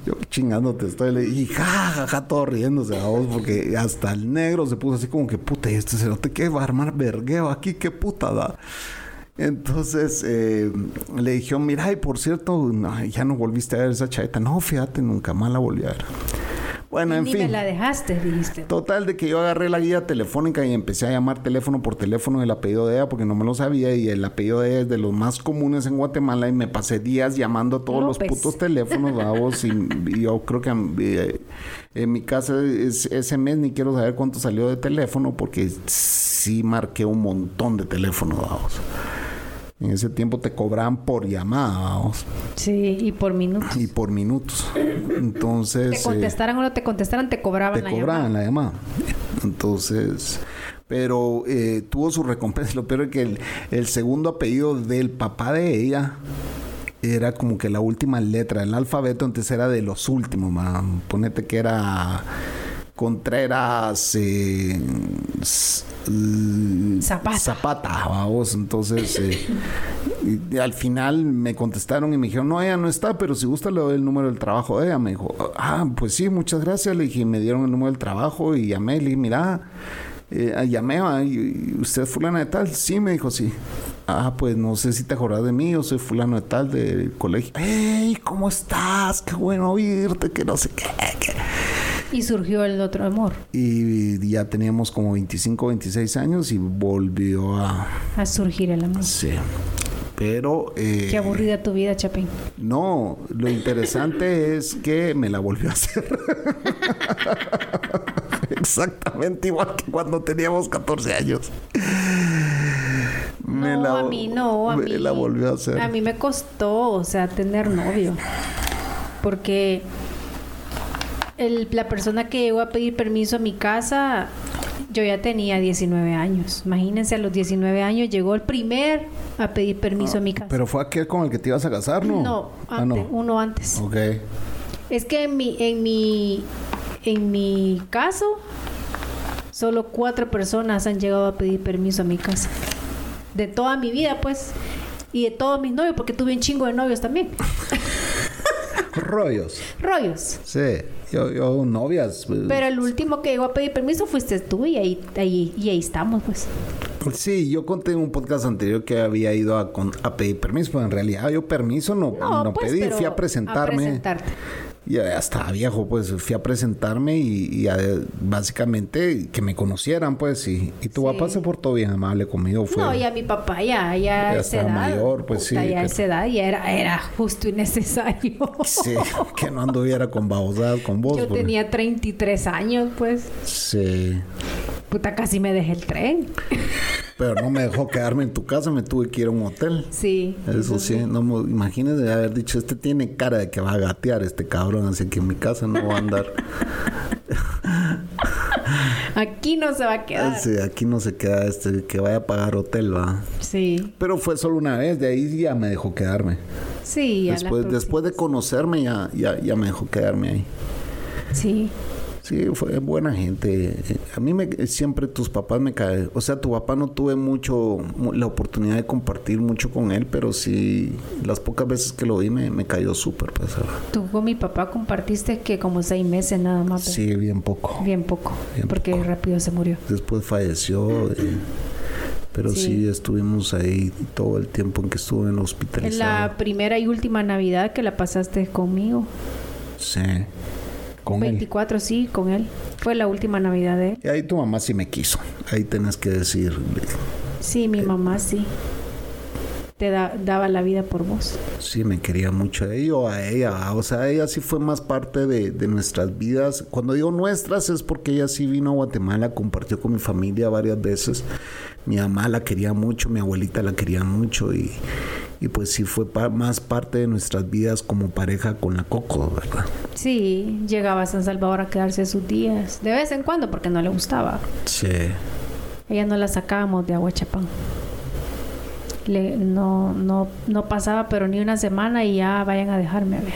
Speaker 1: Yo chingándote estoy. Le dije, ja, ja, todo riéndose a vos, porque hasta el negro se puso así como que, puta, y este te que va a armar vergueo aquí, qué puta da. Entonces eh, le dije, mira, y por cierto, ya no volviste a ver esa chaita. No, fíjate, nunca más la volví a ver. Bueno, en fin.
Speaker 2: me la dejaste, dijiste.
Speaker 1: Total, de que yo agarré la guía telefónica y empecé a llamar teléfono por teléfono el apellido de ella porque no me lo sabía y el apellido de ella es de los más comunes en Guatemala y me pasé días llamando a todos los putos teléfonos, vamos, y, yo creo que eh, en mi casa ese mes ni quiero saber cuánto salió de teléfono porque sí marqué un montón de teléfonos, vamos. En ese tiempo te cobraban por llamada, vamos.
Speaker 2: Sí, y por minutos.
Speaker 1: Y por minutos. Entonces...
Speaker 2: Te contestaran o no te contestaran, te cobraban
Speaker 1: la cobraban la llamada. Entonces... Pero eh, tuvo su recompensa. Lo peor es que el, el segundo apellido del papá de ella era como que la última letra del alfabeto, entonces era de los últimos, man. Ponete que era Contreras eh,
Speaker 2: Zapata.
Speaker 1: Zapata, vamos. Entonces, eh, al final me contestaron y me dijeron, no, ella no está, pero si gusta le doy el número del trabajo de ella. Me dijo, ah, pues sí, muchas gracias. Le dije, me dieron el número del trabajo y llamé, le dije, mira, eh, llamé, ¿usted es fulana de tal? Sí, me dijo, sí. Ah, pues no sé si te acordás de mí, yo soy fulano de tal del colegio. ¡Hey! ¿Cómo estás? Qué bueno oírte, que no sé qué.
Speaker 2: Y surgió el otro amor.
Speaker 1: Y ya teníamos como 25, 26 años y volvió a...
Speaker 2: A surgir el amor.
Speaker 1: Sí. Pero...
Speaker 2: Eh, Qué aburrida tu vida, Chapín.
Speaker 1: No, lo interesante es que me la volvió a hacer. Exactamente igual que cuando teníamos 14 años.
Speaker 2: Me no, a mí no, a
Speaker 1: me
Speaker 2: mí.
Speaker 1: la volvió a hacer.
Speaker 2: A mí me costó, o sea, tener novio. porque el- la persona que llegó a pedir permiso a mi casa, yo ya tenía 19 años. Imagínense, a los 19 años llegó el primer a pedir permiso a mi casa.
Speaker 1: Pero fue aquel con el que te ibas a casar, ¿no?
Speaker 2: no,
Speaker 1: Ah,
Speaker 2: antes,
Speaker 1: no.
Speaker 2: uno antes.
Speaker 1: Ok.
Speaker 2: Es que en mi, en mi, en mi caso, solo cuatro personas han llegado a pedir permiso a mi casa. De toda mi vida, pues. Y de todos mis novios, porque tuve un chingo de novios también.
Speaker 1: Rollos.
Speaker 2: Rollos.
Speaker 1: Sí. Yo, yo novias. pues,
Speaker 2: Pero el último que llegó a pedir permiso fuiste tú y ahí, ahí, y ahí estamos, pues.
Speaker 1: Sí, yo conté en un podcast anterior que había ido a, con- a pedir permiso, pero en realidad yo permiso no, no,
Speaker 2: pues,
Speaker 1: pedí, fui a presentarme.
Speaker 2: A presentarte.
Speaker 1: Ya, estaba viejo, pues fui a presentarme y, y a- básicamente que me conocieran, pues, y, y tu
Speaker 2: Sí.
Speaker 1: papá se portó bien amable conmigo. Fue,
Speaker 2: No, ya mi papá ya, ya,
Speaker 1: estaba
Speaker 2: edad.
Speaker 1: mayor, pues,
Speaker 2: puta,
Speaker 1: sí,
Speaker 2: Ya
Speaker 1: pero-
Speaker 2: esa edad ya era, era justo y necesario.
Speaker 1: Sí, que no anduviera con babosadas con vos.
Speaker 2: Yo
Speaker 1: porque-
Speaker 2: tenía 33 años, pues.
Speaker 1: Sí,
Speaker 2: Puta, casi me dejé el tren.
Speaker 1: Pero no me dejó quedarme en tu casa, me tuve que ir a un hotel.
Speaker 2: Sí.
Speaker 1: Eso sí, no me imagínese de haber dicho, este tiene cara de que va a gatear este cabrón, así que en mi casa no va a andar.
Speaker 2: Aquí no se va a quedar.
Speaker 1: Sí, aquí no se queda este, que vaya a pagar hotel, va.
Speaker 2: Sí.
Speaker 1: Pero fue solo una vez, de ahí ya me dejó quedarme.
Speaker 2: Sí,
Speaker 1: Después, después de conocerme ya, ya, ya me dejó quedarme ahí.
Speaker 2: Sí.
Speaker 1: Sí, fue buena gente. A mí me, siempre tus papás me caen. O sea, tu papá no tuve mucho mu- la oportunidad de compartir mucho con él, pero sí, las pocas veces que lo vi me, me cayó súper pesado.
Speaker 2: Tú con mi papá compartiste que como seis meses nada más.
Speaker 1: Sí, bien poco.
Speaker 2: Bien poco.
Speaker 1: Bien
Speaker 2: porque
Speaker 1: poco.
Speaker 2: rápido se murió.
Speaker 1: Después falleció, eh, pero sí.
Speaker 2: Sí.
Speaker 1: estuvimos ahí todo el tiempo en que estuve en el hospital.
Speaker 2: La primera y última Navidad que la pasaste conmigo.
Speaker 1: Sí, con él.
Speaker 2: 24, sí, con él. Fue la última Navidad de él.
Speaker 1: Y ahí tu mamá sí me quiso. Ahí tenés que decir.
Speaker 2: Sí, mi mamá sí. Te da- daba la vida por vos.
Speaker 1: Sí, me quería mucho a ella o a ella. O sea, ella sí fue más parte de, de nuestras vidas. Cuando digo nuestras es porque ella sí vino a Guatemala, compartió con mi familia varias veces. Mi mamá la quería mucho, mi abuelita la quería mucho y, y pues sí fue pa- más parte de nuestras vidas como pareja con la Coco, ¿verdad?
Speaker 2: Sí, llegaba a San Salvador a quedarse sus días. De vez en cuando, porque no le gustaba.
Speaker 1: Sí.
Speaker 2: Ella no la sacábamos de Aguachapán. Le, no, no, no pasaba, pero ni una semana y ya vayan a dejarme a ver.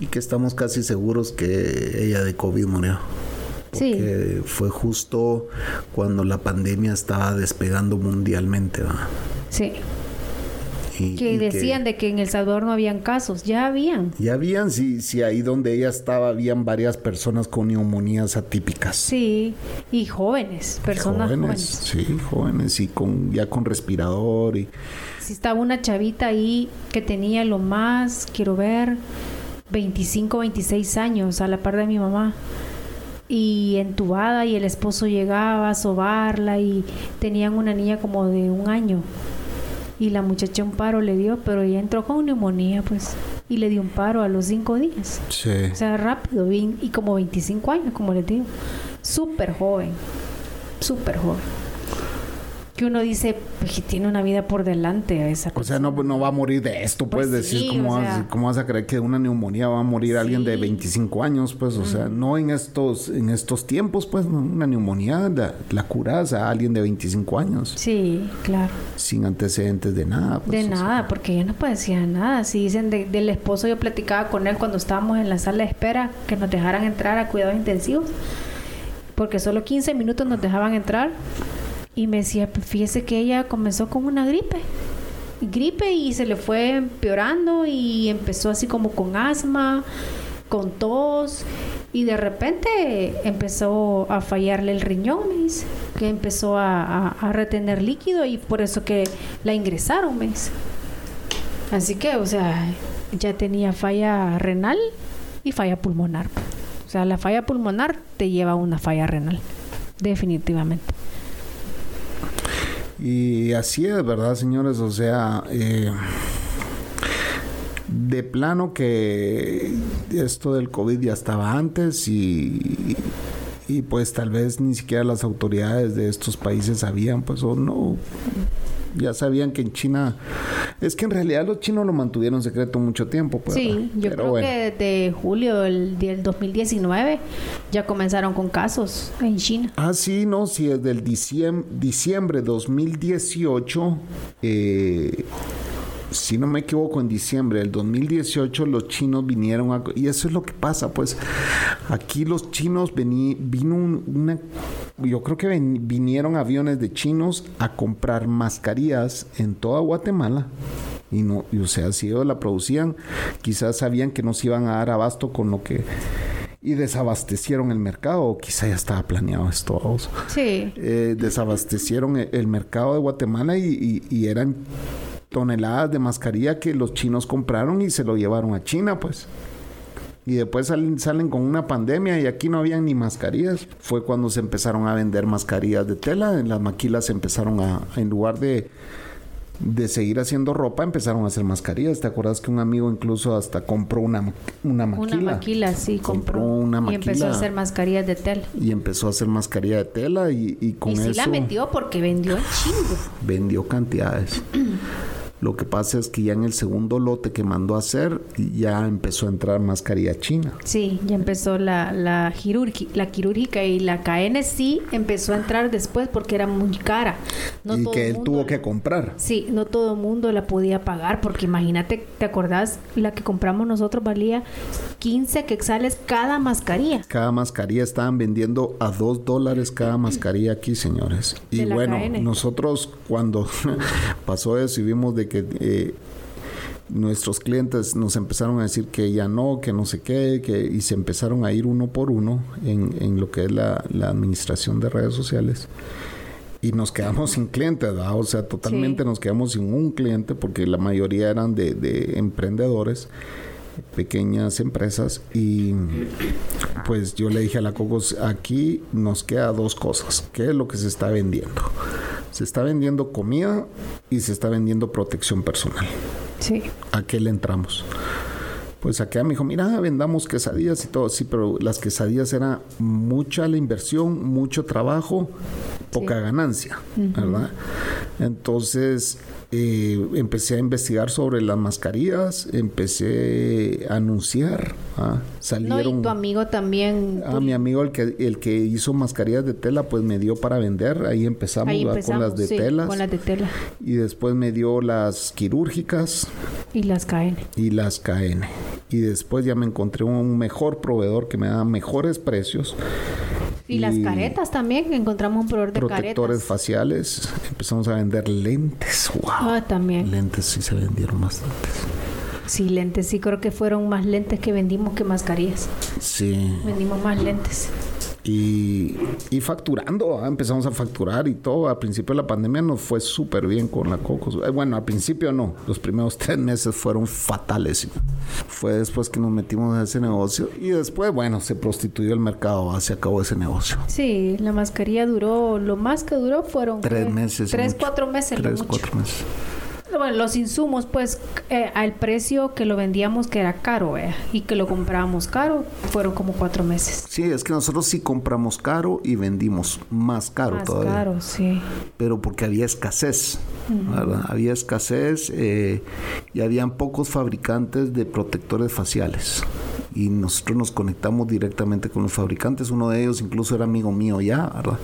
Speaker 1: Y que estamos casi seguros que ella de COVID murió.
Speaker 2: Sí.
Speaker 1: Porque fue justo cuando la pandemia estaba despegando mundialmente, ¿va?
Speaker 2: Sí. Que decían de que en El Salvador no habían casos. Ya habían.
Speaker 1: Ya habían, sí, sí, ahí donde ella estaba, habían varias personas con neumonías atípicas.
Speaker 2: Sí. Y jóvenes, personas jóvenes.
Speaker 1: Sí, jóvenes, y con, ya con respirador y...
Speaker 2: Sí, estaba una chavita ahí que tenía lo más, quiero ver, 25, 26 años a la par de mi mamá. Y entubada y el esposo llegaba a sobarla y tenían una niña como de un año. Y la muchacha un paro le dio, pero ella entró con neumonía, pues. Y le dio un paro a los cinco días.
Speaker 1: Sí.
Speaker 2: O sea, rápido. Y, y como 25 años, como les digo. Súper joven. Súper joven. Que uno dice, pues tiene una vida por delante esa
Speaker 1: O sea, no, no va a morir de esto, pues,
Speaker 2: Pues
Speaker 1: decir,
Speaker 2: sí,
Speaker 1: ¿cómo, vas,
Speaker 2: sea.
Speaker 1: ¿cómo vas a creer que de una neumonía va a morir alguien de
Speaker 2: Sí.
Speaker 1: 25 años? Pues, o sea, no en estos, en estos tiempos, pues, una neumonía la, la curas a alguien de 25 años,
Speaker 2: Sí, claro.
Speaker 1: sin antecedentes de nada. pues,
Speaker 2: De
Speaker 1: sea.
Speaker 2: nada, porque ella no padecía nada. Si dicen de- del esposo, yo platicaba con él cuando estábamos en la sala de espera, que nos dejaran entrar a cuidados intensivos, porque solo 15 minutos nos dejaban entrar. Y me decía, "Pues fíjese que ella comenzó con una gripe. Gripe y se le fue empeorando y empezó así como con asma, con tos. Y de repente empezó a fallarle el riñón, me dice, que empezó a, retener líquido y por eso que la ingresaron, me dice. Así que, o sea, ya tenía falla renal y falla pulmonar. O sea, la falla pulmonar te lleva a una falla renal, definitivamente.
Speaker 1: Y así es, ¿verdad, señores? O sea, eh, de plano que esto del COVID ya estaba antes y, y pues tal vez ni siquiera las autoridades de estos países sabían, pues o no, ya sabían que en China, es que en realidad los chinos lo mantuvieron secreto mucho tiempo. Pues,
Speaker 2: sí, yo creo que desde julio del, 2019 ya comenzaron con casos en China.
Speaker 1: Ah, sí, no, sí, desde el diciembre, diciembre 2018 eh, si no me equivoco, en diciembre del 2018 los chinos vinieron a... Y eso es lo que pasa, pues aquí los chinos vení, vino una... Yo creo que vinieron aviones de chinos a comprar mascarillas en toda Guatemala. Y no, y, o sea, si ellos la producían, quizás sabían que no se iban a dar abasto con lo que y desabastecieron el mercado, o quizá ya estaba planeado esto.
Speaker 2: Sí.
Speaker 1: Eh, desabastecieron el, mercado de Guatemala y, y, eran toneladas de mascarilla que los chinos compraron y se lo llevaron a China, pues. Y después salen, salen con una pandemia y aquí no habían ni mascarillas. Fue cuando se empezaron a vender mascarillas de tela. En las maquilas empezaron a, en lugar de, de seguir haciendo ropa, empezaron a hacer mascarillas. ¿Te acuerdas que un amigo incluso hasta compró una, una maquila?
Speaker 2: Una maquila, sí, compró, una maquila. Y empezó a hacer mascarillas de tela.
Speaker 1: Y empezó a hacer mascarilla de tela y, y con y sí
Speaker 2: la metió porque vendió el chingo.
Speaker 1: Vendió cantidades. Lo que pasa es que ya en el segundo lote que mandó a hacer, ya empezó a entrar mascarilla china.
Speaker 2: Sí, ya empezó la, la, la quirúrgica y la KN sí empezó a entrar después porque era muy cara.
Speaker 1: y que él tuvo que comprar.
Speaker 2: Sí, no todo el mundo la podía pagar porque imagínate, ¿te acordás? La que compramos nosotros valía 15 quexales cada mascarilla.
Speaker 1: Cada mascarilla estaban vendiendo a 2 dólares cada mascarilla aquí, señores. Y bueno, nosotros cuando pasó eso y vimos de que eh, nuestros clientes nos empezaron a decir que ya no, que no sé qué, que, y se empezaron a ir uno por uno en, en lo que es la, la, administración de redes sociales. Y nos quedamos sin clientes, o sea, totalmente nos quedamos sin un cliente porque la mayoría eran de, de emprendedores pequeñas empresas y pues yo le dije a la Cocos, aquí nos queda dos cosas, ¿qué es lo que se está vendiendo? Se está vendiendo comida y se está vendiendo protección personal.
Speaker 2: Sí.
Speaker 1: ¿A qué le entramos? Pues acá me dijo, mira, vendamos quesadillas y todo. Sí, pero las quesadillas era mucha la inversión, mucho trabajo, poca ganancia, ¿verdad? Entonces, eh, empecé a investigar sobre las mascarillas, empecé a anunciar. ¿ah? Salieron.
Speaker 2: No, y tu amigo también.
Speaker 1: Ah, mi amigo, el que, el que hizo mascarillas de tela, pues me dio para vender. Ahí empezamos, con las de telas.
Speaker 2: Con las de tela.
Speaker 1: Y después me dio las quirúrgicas.
Speaker 2: Y las KN.
Speaker 1: Y las KN. Y después ya me encontré un mejor proveedor que me da mejores precios.
Speaker 2: Y, las caretas también, encontramos un proveedor de
Speaker 1: protectores faciales, empezamos a vender lentes. Wow.
Speaker 2: Ah, también.
Speaker 1: Lentes sí se vendieron bastantes.
Speaker 2: Sí, lentes sí creo que fueron más lentes que vendimos que mascarillas.
Speaker 1: Sí.
Speaker 2: Vendimos más lentes
Speaker 1: y, facturando, empezamos a facturar y todo. Al principio de la pandemia nos fue súper bien con la Cocos. Eh, bueno, al principio no, los primeros tres meses fueron fatales. Fue después que nos metimos en ese negocio y después, bueno, se prostituyó el mercado, se acabó ese negocio.
Speaker 2: Sí, la mascarilla duró, lo más que duró fueron
Speaker 1: tres meses.
Speaker 2: Tres, cuatro meses.
Speaker 1: Tres, cuatro meses
Speaker 2: bueno, los insumos, pues, eh, al precio que lo vendíamos, que era caro, eh, y que lo comprábamos caro, fueron como cuatro meses.
Speaker 1: Sí, es que nosotros sí compramos caro y vendimos más caro más todavía.
Speaker 2: caro, sí.
Speaker 1: Pero porque había escasez, ¿verdad? Había escasez eh, y habían pocos fabricantes de protectores faciales y nosotros nos conectamos directamente con los fabricantes. Uno de ellos incluso era amigo mío ya, ¿verdad?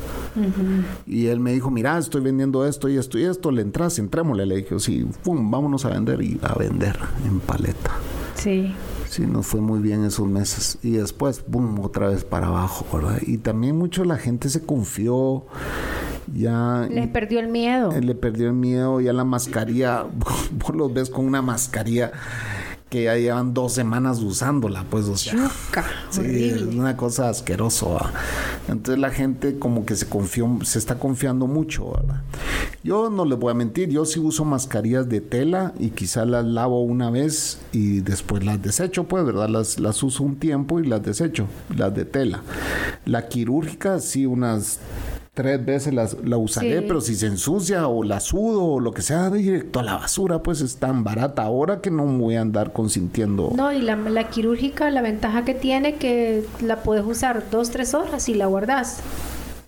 Speaker 1: Y él me dijo, mira, estoy vendiendo esto y esto y esto, le entras, entrémosle. Le dije, sí, pum, vámonos a vender y a vender en paleta.
Speaker 2: Sí.
Speaker 1: Sí, nos fue muy bien esos meses. Y después, pum, otra vez para abajo, ¿verdad? Y también mucho la gente se confió. Ya.
Speaker 2: Le perdió el miedo.
Speaker 1: Le perdió el miedo. Ya la mascarilla, vos los ves con una mascarilla que ya llevan dos semanas usándola, pues, o sea, sí, es una cosa asquerosa. Entonces la gente como que se confió, se está confiando mucho, ¿verdad? Yo no les voy a mentir, yo sí uso mascarillas de tela y quizá las lavo una vez y después las desecho, pues, ¿verdad? Las, las uso un tiempo y las desecho, las de tela. La quirúrgica sí unas tres veces la, la usaré,
Speaker 2: Sí.
Speaker 1: pero si se ensucia o la sudo o lo que sea, directo a la basura, pues es tan barata ahora que no voy a andar consintiendo.
Speaker 2: No, y la, la quirúrgica, la ventaja que tiene que la puedes usar dos, tres horas y la guardas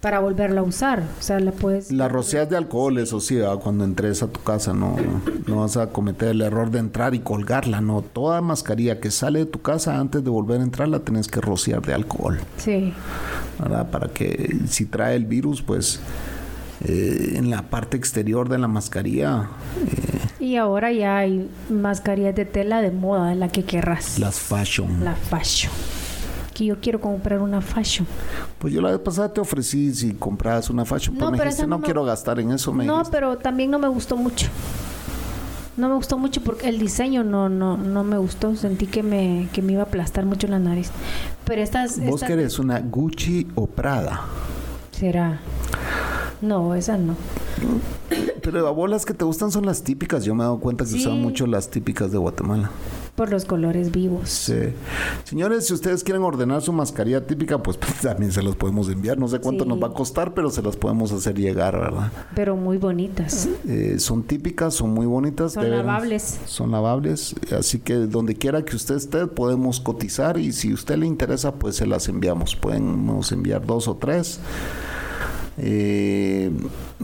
Speaker 2: para volverla a usar. O sea, la puedes...
Speaker 1: La rocias de alcohol, eso sí, ¿verdad? cuando entres a tu casa no, no vas a cometer el error de entrar y colgarla, no. Toda mascarilla que sale de tu casa antes de volver a entrar la tenés que rociar de alcohol,
Speaker 2: Sí.
Speaker 1: ¿verdad? Para que si trae el virus, pues eh, en la parte exterior de la mascarilla eh,
Speaker 2: Y ahora ya hay mascarillas de tela de moda, la que querrás.
Speaker 1: las fashion.
Speaker 2: La fashion. Que yo quiero comprar una fashion.
Speaker 1: Pues yo la vez pasada te ofrecí si comprabas una fashion,
Speaker 2: No,
Speaker 1: pero me
Speaker 2: pero
Speaker 1: dijiste no, quiero gastar en eso, me
Speaker 2: No,
Speaker 1: dijiste.
Speaker 2: pero también no me gustó mucho. No me gustó mucho porque el diseño no no no me gustó. Sentí que me, que me iba a aplastar mucho la nariz. Pero estas...
Speaker 1: ¿Vos
Speaker 2: estas-
Speaker 1: querés una Gucci o Prada?
Speaker 2: Será. No, esa no.
Speaker 1: Pero a vos las que te gustan son las típicas. Yo me he dado cuenta que
Speaker 2: Sí.
Speaker 1: usan mucho las típicas de Guatemala.
Speaker 2: Por los colores vivos.
Speaker 1: Sí. Señores, si ustedes quieren ordenar su mascarilla típica, pues, también se los podemos enviar. No sé cuánto
Speaker 2: Sí.
Speaker 1: nos va a costar, pero se las podemos hacer llegar, ¿verdad?
Speaker 2: Pero muy bonitas.
Speaker 1: Eh, son típicas, son muy bonitas.
Speaker 2: Son lavables.
Speaker 1: Son lavables. Así que donde quiera que usted esté, podemos cotizar y si a usted le interesa, pues se las enviamos. Podemos enviar dos o tres. Eh,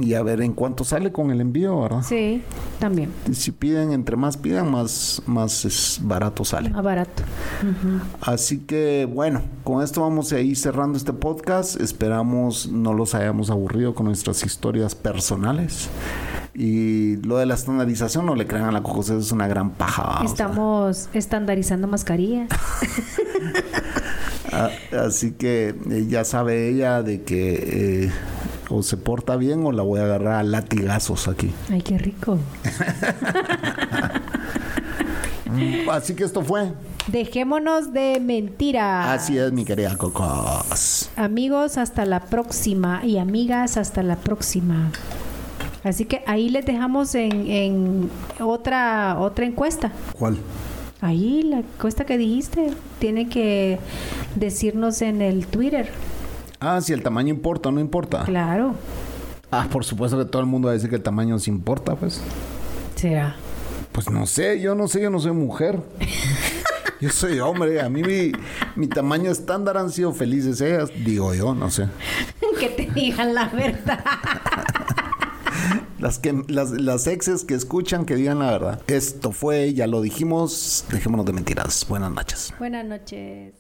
Speaker 1: y a ver en cuánto sale con el envío, ¿verdad?
Speaker 2: Sí, también.
Speaker 1: Si piden, entre más pidan, más, más es barato sale.
Speaker 2: Más barato.
Speaker 1: Así que bueno, con esto vamos a ir cerrando este podcast. Esperamos no los hayamos aburrido con nuestras historias personales. Y lo de la estandarización, no le crean a la cocosera, es una gran paja. o sea.
Speaker 2: Estamos estandarizando mascarillas.
Speaker 1: Ah, así que eh, ya sabe ella de que eh, o se porta bien o la voy a agarrar a latigazos aquí.
Speaker 2: Ay, qué rico.
Speaker 1: Así que esto fue.
Speaker 2: Dejémonos de mentiras.
Speaker 1: Así es, mi querida Cocos.
Speaker 2: Amigos, hasta la próxima. Y amigas, hasta la próxima. Así que ahí les dejamos en, en otra, otra encuesta.
Speaker 1: ¿Cuál?
Speaker 2: Ahí, la encuesta que dijiste, tiene que decirnos en el Twitter.
Speaker 1: Ah, si el tamaño importa o no importa.
Speaker 2: Claro.
Speaker 1: Ah, por supuesto que todo el mundo va a decir que el tamaño sí importa, pues.
Speaker 2: Será.
Speaker 1: Pues no sé, yo no sé, yo no soy mujer. Yo soy hombre, a mí mi, mi tamaño estándar han sido felices ellas, digo yo, no sé.
Speaker 2: que te digan la verdad.
Speaker 1: Las, que, las, las exes que escuchan que digan la verdad. Esto fue, ya lo dijimos, dejémonos de mentiras. Buenas noches.
Speaker 2: Buenas noches.